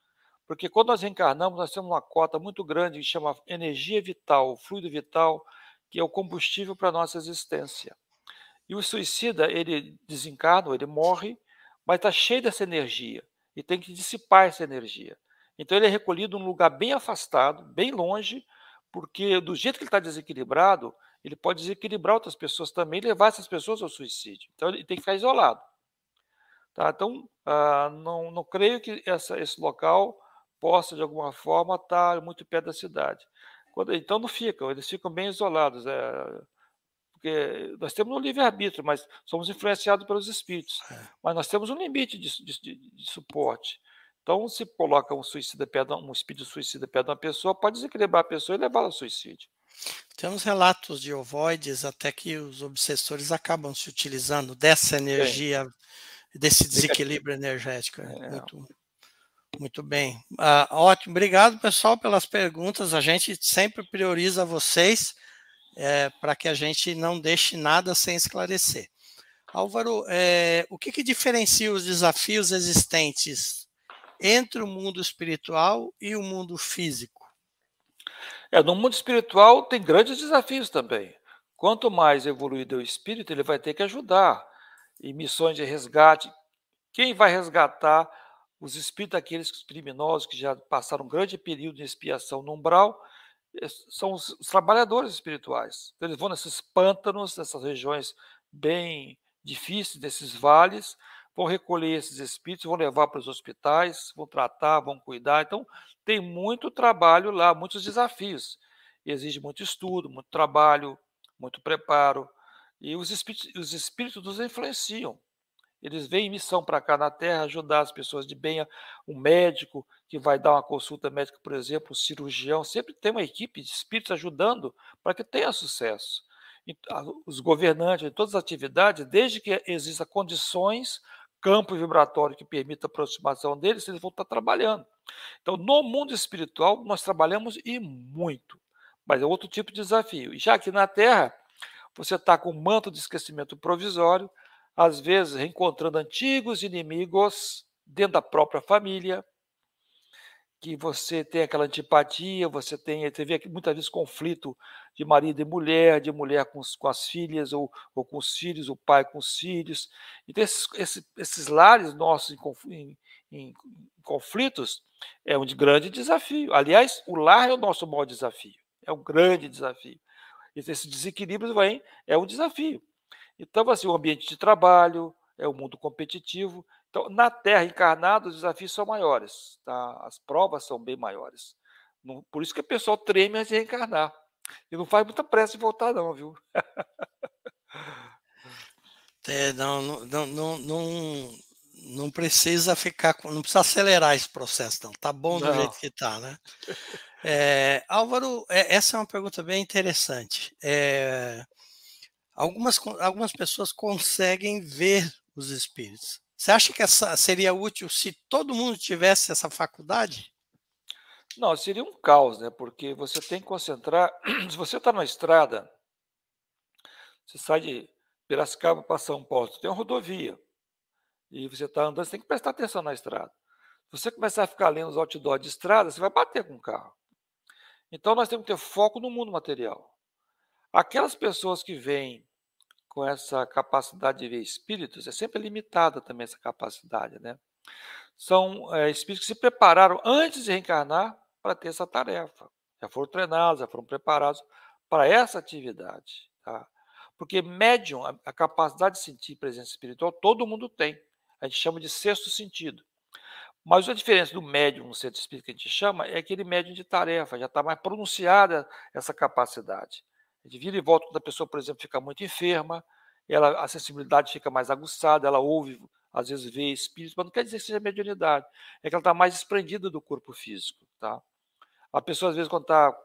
Porque quando nós reencarnamos, nós temos uma cota muito grande que chama energia vital, fluido vital, que é o combustível para a nossa existência. E o suicida, ele desencarna, ele morre, mas está cheio dessa energia e tem que dissipar essa energia. Então ele é recolhido num lugar bem afastado, bem longe, porque do jeito que ele está desequilibrado, ele pode desequilibrar outras pessoas também e levar essas pessoas ao suicídio. Então ele tem que ficar isolado. Tá? Então, ah, não, não creio que essa, esse local possa, de alguma forma, estar muito perto da cidade. Quando, então, não ficam, eles ficam bem isolados. É, porque nós temos um livre-arbítrio, mas somos influenciados pelos espíritos. É. Mas nós temos um limite de, de, de, de suporte. Então, se coloca um suicida perto, um espírito suicida perto de uma pessoa, pode desequilibrar a pessoa e levá-la ao suicídio. Temos relatos de ovoides até que os obsessores acabam se utilizando dessa energia Sim desse desequilíbrio energético. É. Muito, muito bem. Ah, ótimo, obrigado pessoal pelas perguntas. A gente sempre prioriza vocês é, para que a gente não deixe nada sem esclarecer. Álvaro, é, o que, que diferencia os desafios existentes entre o mundo espiritual e o mundo físico? É, no mundo espiritual tem grandes desafios também. Quanto mais evoluído é o espírito, ele vai ter que ajudar e missões de resgate. Quem vai resgatar os espíritos daqueles criminosos que já passaram um grande período de expiação no umbral eh, são os, os trabalhadores espirituais. Então, eles vão nesses pântanos, nessas regiões bem difíceis, desses vales, vão recolher esses espíritos, vão levar para os hospitais, vão tratar, vão cuidar. Então, tem muito trabalho lá, muitos desafios. Exige muito estudo, muito trabalho, muito preparo. E os espíritos, os espíritos nos influenciam. Eles vêm em missão para cá na Terra ajudar as pessoas de bem. Um médico que vai dar uma consulta médica, por exemplo, um cirurgião, sempre tem uma equipe de espíritos ajudando para que tenha sucesso. Os governantes, todas as atividades, desde que existam condições, campo vibratório que permita a aproximação deles, eles vão estar trabalhando. Então, no mundo espiritual, nós trabalhamos e muito, mas é outro tipo de desafio. E já aqui na Terra, você está com um manto de esquecimento provisório, às vezes reencontrando antigos inimigos dentro da própria família, que você tem aquela antipatia, você tem, vê muitas vezes conflito de marido e mulher, de mulher com, com as filhas, ou, ou, com os filhos, o pai com os filhos. Então, esses, esses, esses lares nossos em, em, em, conflitos é um grande desafio. Aliás, o lar é o nosso maior desafio, é um grande desafio esse desequilíbrio vem, é um desafio. Então, assim, o ambiente de trabalho, é o mundo competitivo. Então, na Terra encarnada, os desafios são maiores, tá? as provas são bem maiores. por isso que o pessoal treme antes de reencarnar. E não faz muita pressa de voltar, não, viu? É, não, não, não, não, não precisa ficar, não precisa acelerar esse processo, não. Tá bom do não. jeito que tá, né? É, Álvaro, é, essa é uma pergunta bem interessante. É, algumas, algumas pessoas conseguem ver os espíritos. Você acha que essa seria útil se todo mundo tivesse essa faculdade? Não, seria um caos, né? Porque você tem que concentrar. Se você está na estrada, você sai de Piracicaba para São Paulo, você tem uma rodovia. E você está andando, você tem que prestar atenção na estrada. Se você começar a ficar lendo os outdoors de estrada, você vai bater com o carro. Então nós temos que ter foco no mundo material. Aquelas pessoas que vêm com essa capacidade de ver espíritos, é sempre limitada também essa capacidade, né? São é, espíritos que se prepararam antes de reencarnar para ter essa tarefa. Já foram treinados, já foram preparados para essa atividade. Tá? Porque médium, a, a capacidade de sentir presença espiritual, todo mundo tem. A gente chama de sexto sentido. Mas a diferença do médium no centro espírita que a gente chama é aquele médium de tarefa, já está mais pronunciada essa capacidade. Gente vira e volta quando a pessoa, por exemplo, fica muito enferma, ela, a sensibilidade fica mais aguçada, ela ouve às vezes vê espíritos, mas não quer dizer que seja mediunidade, é que ela está mais desprendida do corpo físico. Tá? A pessoa, às vezes, quando está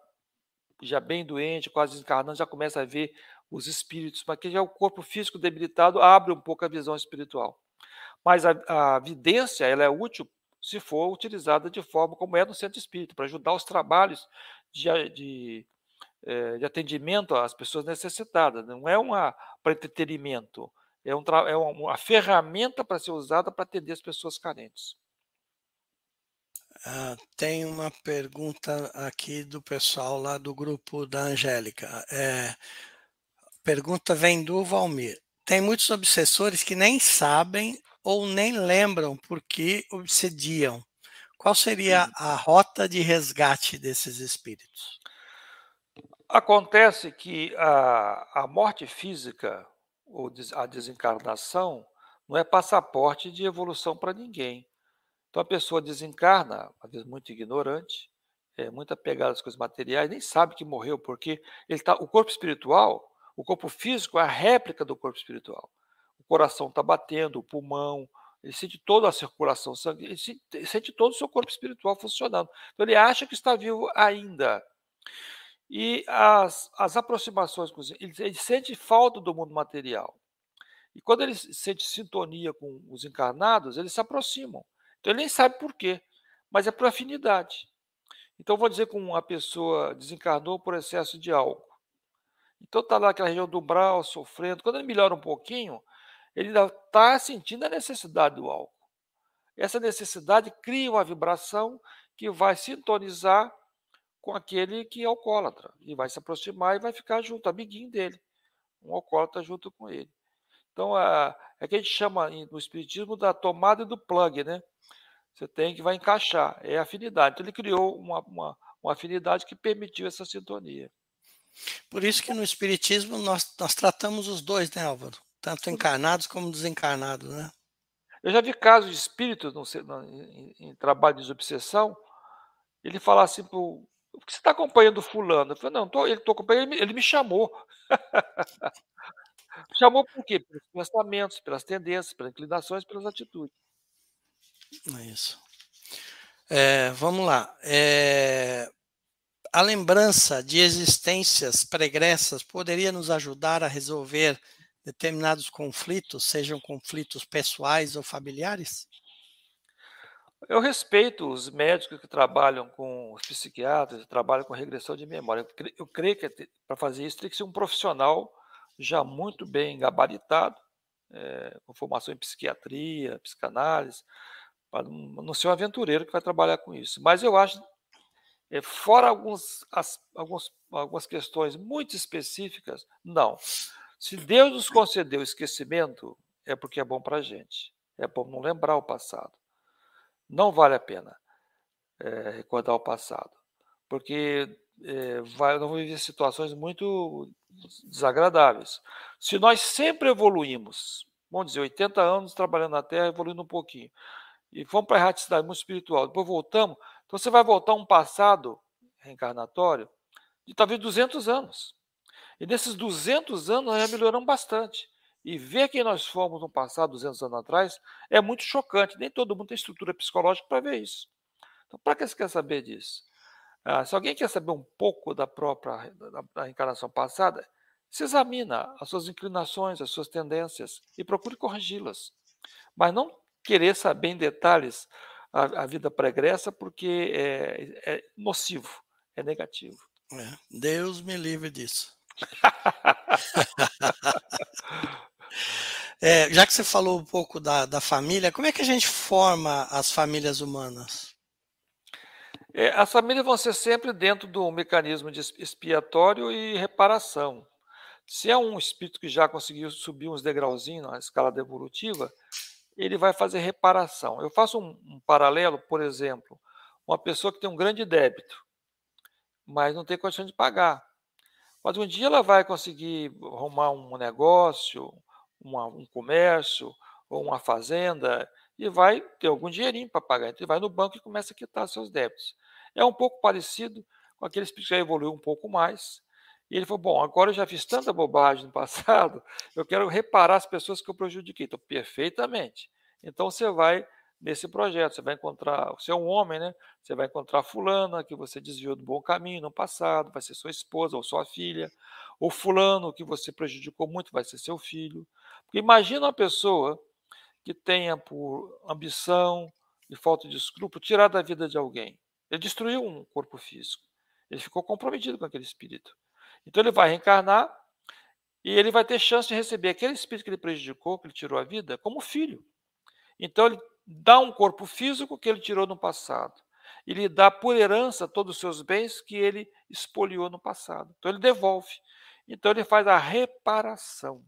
já bem doente, quase desencarnando, já começa a ver os espíritos, mas que já é o corpo físico debilitado abre um pouco a visão espiritual. Mas a, a vidência ela é útil se for utilizada de forma como é no centro espírita, para ajudar os trabalhos de, de, de, atendimento às pessoas necessitadas. Não é uma para entretenimento, é, um, é uma ferramenta para ser usada para atender as pessoas carentes. Ah, tem uma pergunta aqui do pessoal lá do grupo da Angélica. É, pergunta vem do Valmir. Tem muitos obsessores que nem sabem ou nem lembram por que obsediam. Qual seria a rota de resgate desses espíritos? Acontece que a, a morte física, ou a desencarnação, não é passaporte de evolução para ninguém. Então a pessoa desencarna, às vezes muito ignorante, é, muito apegada às coisas materiais, nem sabe que morreu, porque ele tá, o corpo espiritual, o corpo físico é a réplica do corpo espiritual. O coração está batendo, o pulmão, ele sente toda a circulação sanguínea, ele sente todo o seu corpo espiritual funcionando. Então ele acha que está vivo ainda. E as, as aproximações com os, ele, ele sente falta do mundo material. E quando ele sente sintonia com os encarnados, eles se aproximam. Então ele nem sabe por quê, mas é por afinidade. Então vou dizer que uma pessoa desencarnou por excesso de álcool. Então está lá naquela região do umbral, sofrendo. Quando ele melhora um pouquinho, ele ainda está sentindo a necessidade do álcool. Essa necessidade cria uma vibração que vai sintonizar com aquele que é alcoólatra. E vai se aproximar e vai ficar junto, amiguinho dele. Um alcoólatra junto com ele. Então, é, é que a gente chama no Espiritismo da tomada e do plug, né? Você tem que vai encaixar, é afinidade. Então ele criou uma, uma, uma afinidade que permitiu essa sintonia. Por isso que no Espiritismo nós, nós tratamos os dois, né, Álvaro? Tanto encarnados como desencarnados, né? Eu já vi casos de espíritos no, no, em, em, trabalho de desobsessão, ele falar assim, por que você está acompanhando fulano? Eu falei, não, tô, ele estou acompanhando, ele, ele me chamou. chamou por quê? Pelos pensamentos, pelas tendências, pelas inclinações, pelas atitudes. É isso. É, vamos lá. É, a lembrança de existências pregressas poderia nos ajudar a resolver determinados conflitos, sejam conflitos pessoais ou familiares? Eu respeito os médicos que trabalham com os psiquiatras, que trabalham com regressão de memória. Eu creio que para fazer isso tem que ser um profissional já muito bem gabaritado, é, com formação em psiquiatria, psicanálise, para não ser um aventureiro que vai trabalhar com isso. Mas eu acho, é, fora alguns, as, alguns, algumas questões muito específicas, não. Se Deus nos concedeu esquecimento, é porque é bom para a gente. É bom não lembrar o passado. Não vale a pena é, recordar o passado, porque é, vai, vamos viver situações muito desagradáveis. Se nós sempre evoluímos, vamos dizer, 80 anos trabalhando na Terra, evoluindo um pouquino, e fomos para a erraticidade muito espiritual, depois voltamos, então você vai voltar um passado reencarnatório de talvez 200 anos. E nesses 200 anos nós já melhoramos bastante. E ver quem nós fomos no passado, 200 anos atrás, é muito chocante. Nem todo mundo tem estrutura psicológica para ver isso. Então, para que você quer saber disso? Ah, se alguém quer saber um pouco da própria da, da encarnação passada, se examina as suas inclinações, as suas tendências e procure corrigi-las. Mas não querer saber em detalhes a, a vida pregressa, porque é, é, nocivo, é negativo. É, Deus me livre disso. é, já que você falou um pouco da, da família, como é que a gente forma as famílias humanas? É, as famílias vão ser sempre dentro do mecanismo de expiatório e reparação. Se é um espírito que já conseguiu subir uns degrauzinhos na escala evolutiva, ele vai fazer reparação. Eu faço um, um paralelo, por exemplo, uma pessoa que tem um grande débito, mas não tem condição de pagar. Mas um dia ela vai conseguir arrumar um negócio, uma, um comércio ou uma fazenda e vai ter algum dinheirinho para pagar. Então, ele vai no banco e começa a quitar seus débitos. É um pouco parecido com aqueles que já evoluiu um pouco mais e ele falou: Bom, agora eu já fiz tanta bobagem no passado, eu quero reparar as pessoas que eu prejudiquei. Então, perfeitamente. Então você vai nesse projeto, você vai encontrar, você é um homem, né? Você vai encontrar fulana que você desviou do bom caminho no passado, vai ser sua esposa ou sua filha, ou fulano que você prejudicou muito, vai ser seu filho. Porque imagina uma pessoa que tenha por ambição e falta de escrúpulo tirar da vida de alguém. Ele destruiu um corpo físico. Ele ficou comprometido com aquele espírito. Então ele vai reencarnar e ele vai ter chance de receber aquele espírito que ele prejudicou, que ele tirou a vida, como filho. Então ele dá um corpo físico que ele tirou no passado. E lhe dá por herança todos os seus bens que ele expoliou no passado. Então ele devolve. Então ele faz a reparação.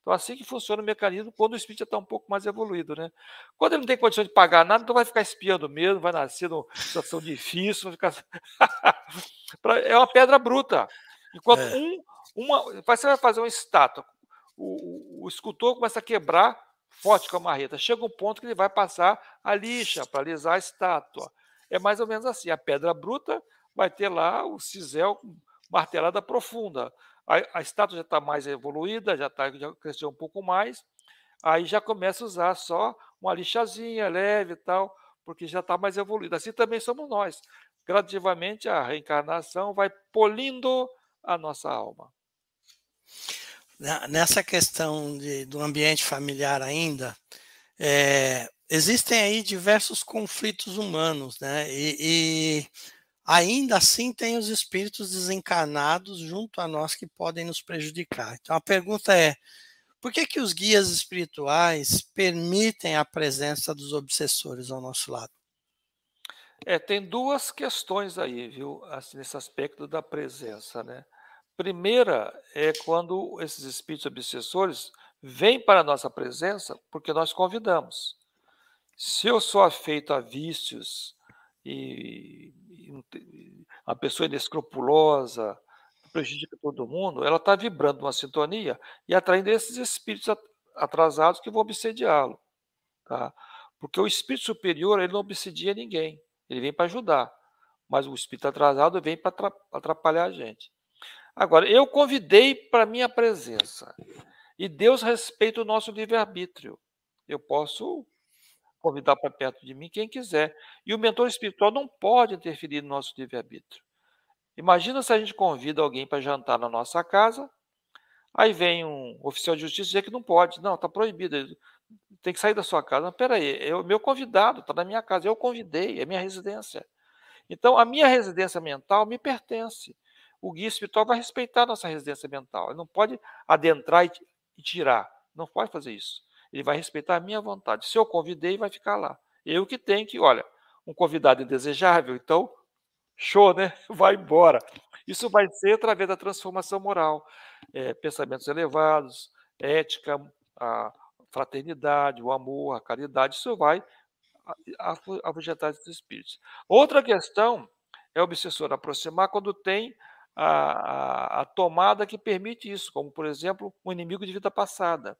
Então, assim que funciona o mecanismo quando o espírito já está um pouco mais evoluído, né? Quando ele não tem condição de pagar nada, então vai ficar espiando mesmo, vai nascer numa situação difícil, vai ficar... é uma pedra bruta. Enquanto é. um, uma, você vai fazer uma estátua, o, o, o escultor começa a quebrar forte com a marreta. Chega um ponto que ele vai passar a lixa para alisar a estátua. É mais ou menos assim. A pedra bruta vai ter lá o cisel martelada profunda. A, a estátua já está mais evoluída, já, tá, já cresceu um pouco mais. Aí já começa a usar só uma lixazinha leve e tal, porque já está mais evoluída. Assim também somos nós. Gradativamente a reencarnação vai polindo a nossa alma. Nessa questão de, do ambiente familiar ainda, é, existem aí diversos conflitos humanos, né? E, e ainda assim tem os espíritos desencarnados junto a nós que podem nos prejudicar. Então a pergunta é: por que, que os guias espirituais permitem a presença dos obsessores ao nosso lado? É, tem duas questões aí, viu, assim, nesse aspecto da presença, né? Primeira é quando esses espíritos obsessores vêm para a nossa presença porque nós convidamos. Se eu sou afeito a vícios, e, uma pessoa inescrupulosa, prejudica todo mundo, ela está vibrando uma sintonia e atraindo esses espíritos atrasados que vão obsediá-lo. Tá? Porque o espírito superior ele não obsedia ninguém, ele vem para ajudar. Mas o espírito atrasado vem para atrapalhar a gente. Agora, eu convidei para minha presença. E Deus respeita o nosso livre-arbítrio. Eu posso convidar para perto de mim quem quiser. E o mentor espiritual não pode interferir no nosso livre-arbítrio. Imagina se a gente convida alguém para jantar na nossa casa, aí vem um oficial de justiça dizer que não pode. Não, está proibido, tem que sair da sua casa. Mas peraí, é o meu convidado, está na minha casa, eu convidei, é minha residência. Então, a minha residência mental me pertence. O guia espiritual vai respeitar a nossa residência mental. Ele não pode adentrar e tirar. Não pode fazer isso. Ele vai respeitar a minha vontade. Se eu convidei, vai ficar lá. Eu que tenho que, olha, um convidado indesejável, então, show, né? Vai embora. Isso vai ser através da transformação moral, é, pensamentos elevados, ética, a fraternidade, o amor, a caridade, isso vai afugentar esses espíritos. Outra questão é o obsessor aproximar quando tem a, a, a tomada que permite isso, como, por exemplo, um inimigo de vida passada.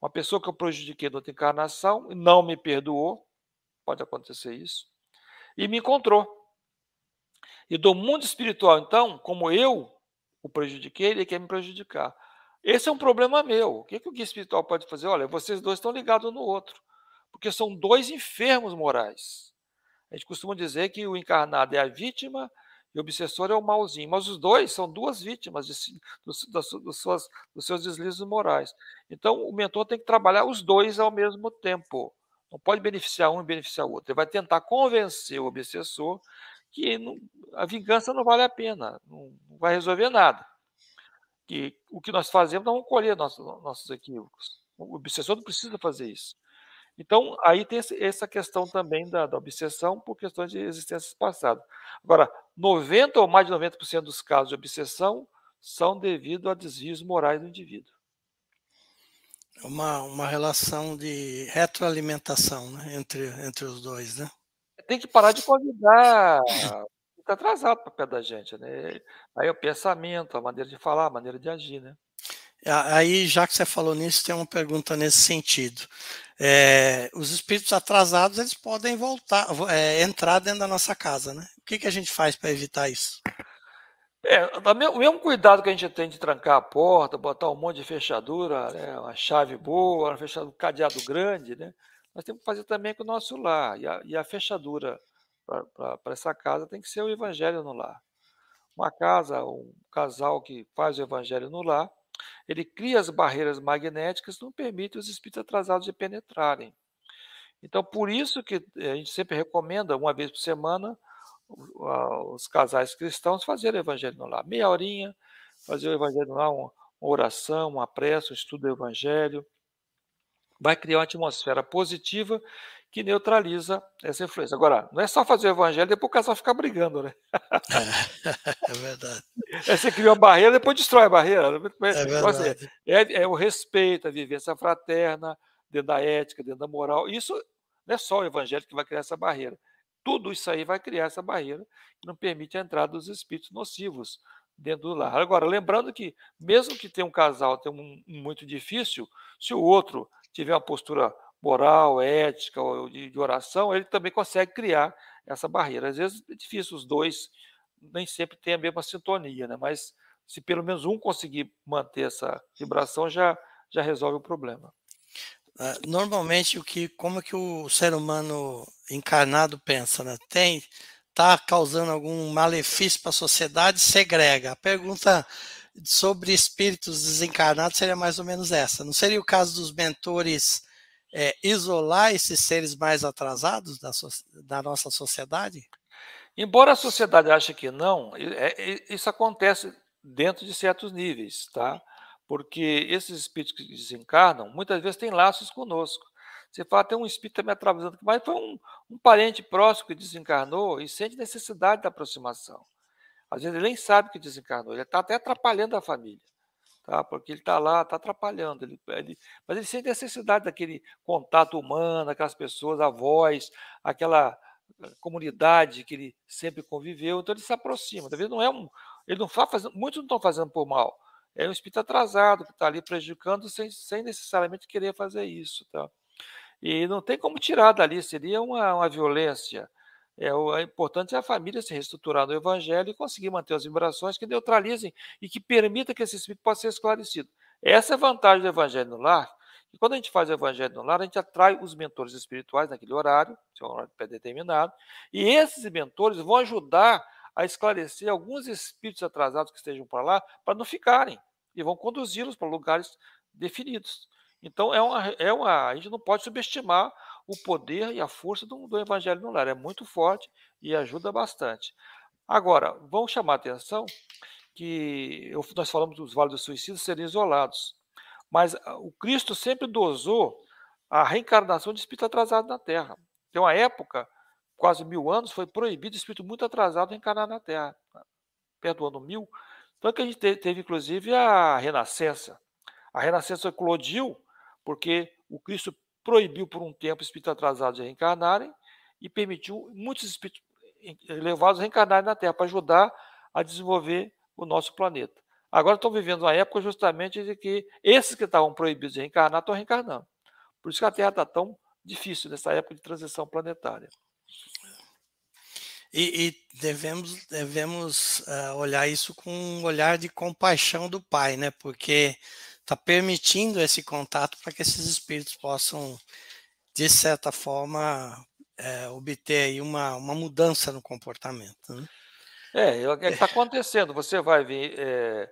Uma pessoa que eu prejudiquei na outra encarnação não me perdoou, pode acontecer isso, e me encontrou. E do mundo espiritual, então, como eu o prejudiquei, ele quer me prejudicar. Esse é um problema meu. O que, que o guia espiritual pode fazer? Olha, vocês dois estão ligados no outro, porque são dois enfermos morais. A gente costuma dizer que o encarnado é a vítima e o obsessor é o malzinho. Mas os dois são duas vítimas de, dos, das, dos, suas, dos seus deslizes morais. Então, o mentor tem que trabalhar os dois ao mesmo tempo. Não pode beneficiar um e beneficiar o outro. Ele vai tentar convencer o obsessor que não, a vingança não vale a pena, não, não, vai resolver nada. Que o que nós fazemos, nós vamos colher nossos, nossos equívocos. O obsessor não precisa fazer isso. Então, aí tem essa questão também da, da obsessão por questões de existências passadas. Agora, 90 ou mais de 90% dos casos de obsessão são devido a desvios morais do indivíduo. Uma, uma relação de retroalimentação né, entre, entre os dois, né? Tem que parar de convidar está atrasado para pé da gente, né? Aí o pensamento, a maneira de falar, a maneira de agir, né? Aí, já que você falou nisso, tem uma pergunta nesse sentido. É, os espíritos atrasados eles podem voltar, é, entrar dentro da nossa casa, né? O que, que a gente faz para evitar isso? É, o mesmo cuidado que a gente tem de trancar a porta, botar um monte de fechadura, né, uma chave boa, uma fechadura, um cadeado grande, né? nós temos que fazer também com o nosso lar. E a, e a fechadura para essa casa tem que ser o evangelho no lar. Uma casa, um casal que faz o evangelho no lar, ele cria as barreiras magnéticas não permitem os espíritos atrasados de penetrarem. Então, por isso que a gente sempre recomenda, uma vez por semana, os casais cristãos fazerem o evangelho no lar. Meia horinha, fazer o evangelho no lar, uma oração, uma prece, um estudo do evangelho. Vai criar uma atmosfera positiva que neutraliza essa influência. Agora, não é só fazer o evangelho e depois o casal ficar brigando, né? É, é verdade. É, você cria uma barreira, depois destrói a barreira. É, é verdade. É, é, o respeito, a vivência fraterna, dentro da ética, dentro da moral. Isso não é só o evangelho que vai criar essa barreira. Tudo isso aí vai criar essa barreira que não permite a entrada dos espíritos nocivos dentro do lar. Agora, lembrando que, mesmo que tenha um casal tenha um, um muito difícil, se o outro tiver uma postura moral, ética ou de, de oração, ele também consegue criar essa barreira. Às vezes é difícil, os dois nem sempre têm a mesma sintonia, né? mas se pelo menos um conseguir manter essa vibração, já, já resolve o problema. Ah, normalmente, o que, como que o ser humano encarnado pensa, né? Tem, está causando algum malefício para a sociedade, segrega. A pergunta sobre espíritos desencarnados seria mais ou menos essa. Não seria o caso dos mentores é, isolar esses seres mais atrasados da, so, da, nossa sociedade? Embora a sociedade ache que não, é, isso acontece dentro de certos níveis, tá? Porque esses espíritos que desencarnam, muitas vezes têm laços conosco. Você fala, tem um espírito me atravessando, mas foi um, um parente próximo que desencarnou e sente necessidade da aproximação. Às vezes ele nem sabe que desencarnou, ele está até atrapalhando a família tá? porque ele está lá, está atrapalhando. Ele, ele, mas ele sente necessidade daquele contato humano, aquelas pessoas, a voz, aquela eh, comunidade que ele sempre conviveu, então ele se aproxima. Talvez não é um. Ele não faz fazendo, muitos não estão fazendo por mal. É um espírito atrasado que está ali prejudicando sem, sem necessariamente querer fazer isso. Tá? E não tem como tirar dali, seria uma, uma violência. É, o é importante é a família se reestruturar no Evangelho e conseguir manter as vibrações que neutralizem e que permita que esse espírito possa ser esclarecido. Essa é a vantagem do Evangelho no lar. E quando a gente faz o Evangelho no lar, a gente atrai os mentores espirituais naquele horário, que é horário pré-determinado, e esses mentores vão ajudar a esclarecer alguns espíritos atrasados que estejam para lá, para não ficarem, e vão conduzi-los para lugares definidos. Então, é uma, é uma, a gente não pode subestimar o poder e a força do, do evangelho no lar. É muito forte e ajuda bastante. Agora, vamos chamar a atenção que eu, nós falamos dos vales do suicídio serem isolados, mas ah, o Cristo sempre dosou a reencarnação de espírito atrasado na Terra. Tem uma época, quase mil anos, foi proibido espírito muito atrasado reencarnar na Terra, perto do ano mil. Então, que a gente teve inclusive a Renascença. A Renascença eclodiu porque o Cristo proibiu por um tempo espíritos atrasados de reencarnarem e permitiu muitos espíritos elevados reencarnarem na Terra para ajudar a desenvolver o nosso planeta. Agora estão vivendo uma época justamente de que esses que estavam proibidos de reencarnar estão reencarnando. Por isso que a Terra está tão difícil nessa época de transição planetária. E, e devemos, devemos uh, olhar isso com um olhar de compaixão do Pai, né? Porque está permitindo esse contato para que esses espíritos possam, de certa forma, é, obter aí uma, uma mudança no comportamento. Né? É, é o que está acontecendo. Você vai ver. É,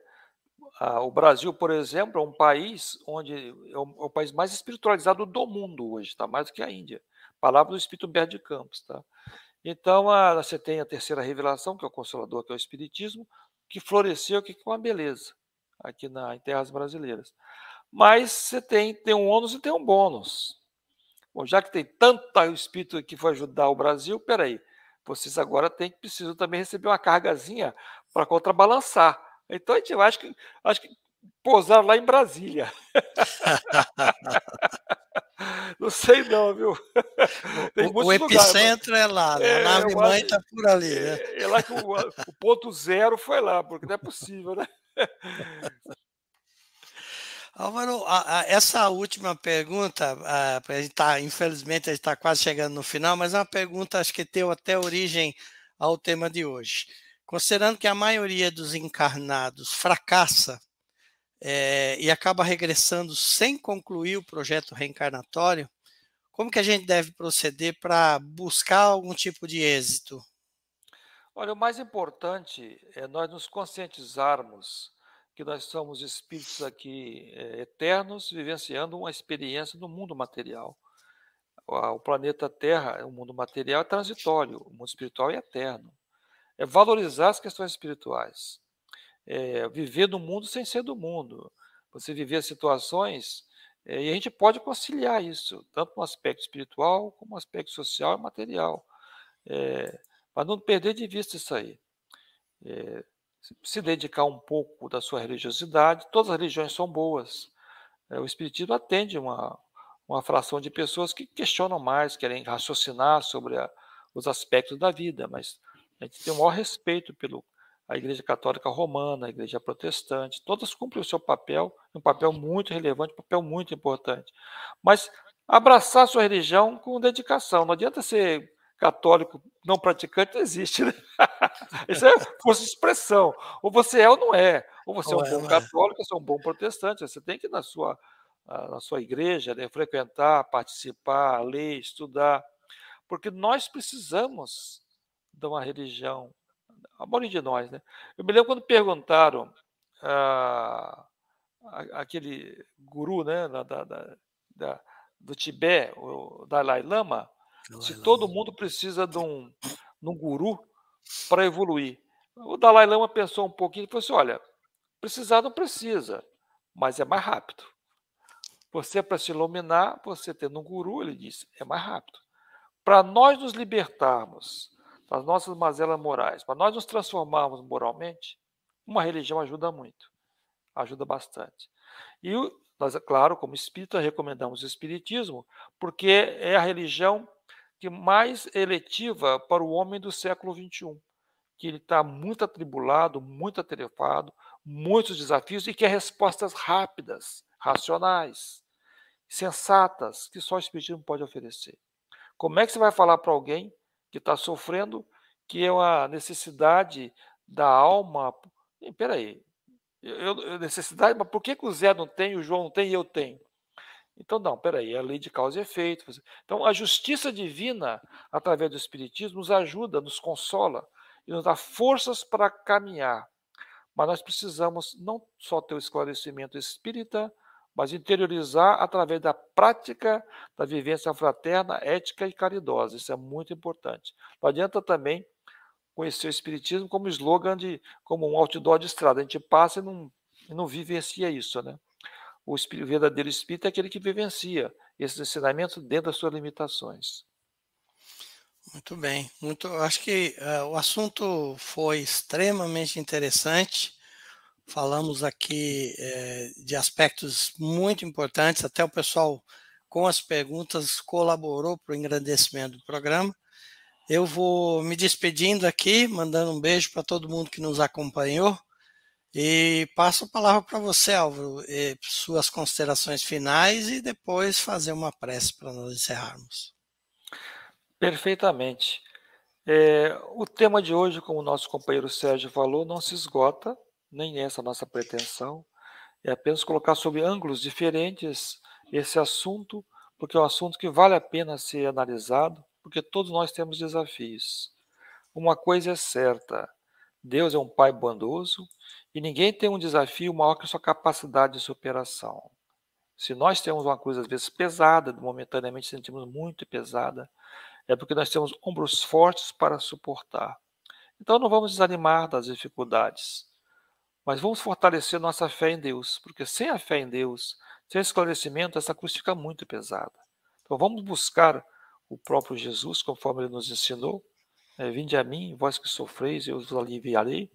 a, o Brasil, por exemplo, é um país onde é o, é o país mais espiritualizado do mundo hoje, tá? mais do que a Índia. Palavra do Espírito Humberto de Campos. Tá? Então, a, você tem a terceira revelação, que é o Consolador, que é o Espiritismo, que floresceu aqui com uma beleza aqui na, em terras brasileiras. Mas você tem, tem um ônus e tem um bônus. Bom, já que tem tanto espírito que foi ajudar o Brasil, peraí, vocês agora têm que precisam também receber uma cargazinha para contrabalançar. Então a gente acho que acho que pousaram lá em Brasília. não sei não, viu? o, o epicentro lugares, é lá, né? a é, nave mãe está por ali. Né? É, é, lá que o, o ponto zero foi lá, porque não é possível, né? Álvaro, a, a, essa última pergunta, a, a gente tá, infelizmente a gente está quase chegando no final, mas é uma pergunta acho que deu até origem ao tema de hoje. Considerando que a maioria dos encarnados fracassa é, e acaba regressando sem concluir o projeto reencarnatório, como que a gente deve proceder para buscar algum tipo de êxito? Olha, o mais importante é nós nos conscientizarmos que nós somos espíritos aqui é, eternos, vivenciando uma experiência no mundo material. O planeta Terra, o mundo material é transitório, o mundo espiritual é eterno. É valorizar as questões espirituais. É viver no mundo sem ser do mundo. Você viver situações é, e a gente pode conciliar isso, tanto no aspecto espiritual como no aspecto social e material. É, para não perder de vista isso aí. É, se dedicar um pouco da sua religiosidade, todas as religiões são boas. É, o Espiritismo atende uma, uma fração de pessoas que questionam mais, querem raciocinar sobre a, os aspectos da vida, mas a gente tem o maior respeito pelo a Igreja Católica Romana, a Igreja Protestante, todas cumprem o seu papel, um papel muito relevante, um papel muito importante. Mas abraçar a sua religião com dedicação, não adianta ser católico não praticante não existe, né? Isso é força de expressão. Ou você é ou não é. Ou você ou é um é, bom é. católico, ou você é um bom protestante. Você tem que ir na sua, na sua igreja, né, frequentar, participar, ler, estudar. Porque nós precisamos de uma religião. A maioria de nós, né? Eu me lembro quando perguntaram ah, aquele guru né, da, da, da, do Tibete, o Dalai Lama, se todo mundo precisa de um, de um guru para evoluir. O Dalai Lama pensou um pouquinho e falou assim: olha, precisar não precisa, mas é mais rápido. Você, para se iluminar, você tendo um guru, ele disse, é mais rápido. Para nós nos libertarmos das nossas mazelas morais, para nós nos transformarmos moralmente, uma religião ajuda muito, ajuda bastante. E nós, é claro, como espírita, recomendamos o espiritismo, porque é a religião que mais eletiva para o homem do século XXI, que ele está muito atribulado, muito atarefado, muitos desafios e quer respostas rápidas, racionais, sensatas, que só o Espiritismo pode oferecer. Como é que você vai falar para alguém que está sofrendo que é uma necessidade da alma? Espera aí, eu, eu, necessidade, mas por que, que o Zé não tem, o João não tem e eu tenho? Então, não, peraí, é a lei de causa e efeito. Então, a justiça divina, através do Espiritismo, nos ajuda, nos consola e nos dá forças para caminhar. Mas nós precisamos não só ter o esclarecimento espírita, mas interiorizar através da prática da vivência fraterna, ética e caridosa. Isso é muito importante. Não adianta também conhecer o Espiritismo como slogan de, como um outdoor de estrada. A gente passa e não, e não vivencia isso, né? O verdadeiro espírito é aquele que vivencia esses ensinamentos dentro das suas limitações. Muito bem, muito. Acho que uh, o assunto foi extremamente interessante. Falamos aqui eh, de aspectos muito importantes. Até o pessoal com as perguntas colaborou para o engrandecimento do programa. Eu vou me despedindo aqui, mandando um beijo para todo mundo que nos acompanhou. E passo a palavra para você, Álvaro, suas considerações finais e depois fazer uma prece para nós encerrarmos. Perfeitamente. É, o tema de hoje, como o nosso companheiro Sérgio falou, não se esgota, nem essa nossa pretensão. É apenas colocar sob ângulos diferentes esse assunto, porque é um assunto que vale a pena ser analisado, porque todos nós temos desafios. Uma coisa é certa: Deus é um Pai bondoso e ninguém tem um desafio maior que a sua capacidade de superação. Se nós temos uma coisa às vezes pesada, momentaneamente sentimos muito pesada, é porque nós temos ombros fortes para suportar. Então não vamos desanimar das dificuldades, mas vamos fortalecer nossa fé em Deus, porque sem a fé em Deus, sem esclarecimento, essa cruz fica muito pesada. Então vamos buscar o próprio Jesus, conforme ele nos ensinou. É, Vinde a mim, vós que sofreis, eu vos aliviarei.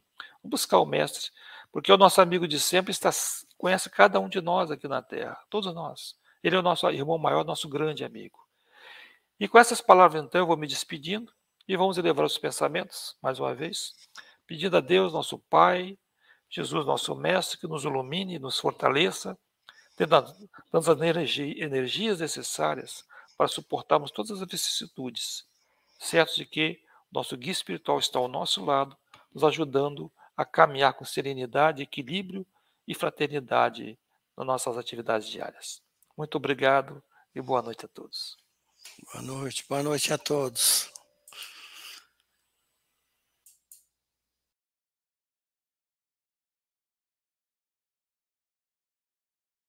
Buscar o Mestre, porque o nosso amigo de sempre está, conhece cada um de nós aqui na Terra, todos nós. Ele é o nosso irmão maior, nosso grande amigo. E com essas palavras, então, eu vou me despedindo e vamos elevar os pensamentos, mais uma vez, pedindo a Deus, nosso Pai, Jesus, nosso Mestre, que nos ilumine, nos fortaleça, dando as energias necessárias para suportarmos todas as vicissitudes, certos de que nosso guia espiritual está ao nosso lado, nos ajudando a caminhar com serenidade, equilíbrio e fraternidade nas nossas atividades diárias. Muito obrigado e boa noite a todos. Boa noite, boa noite a todos.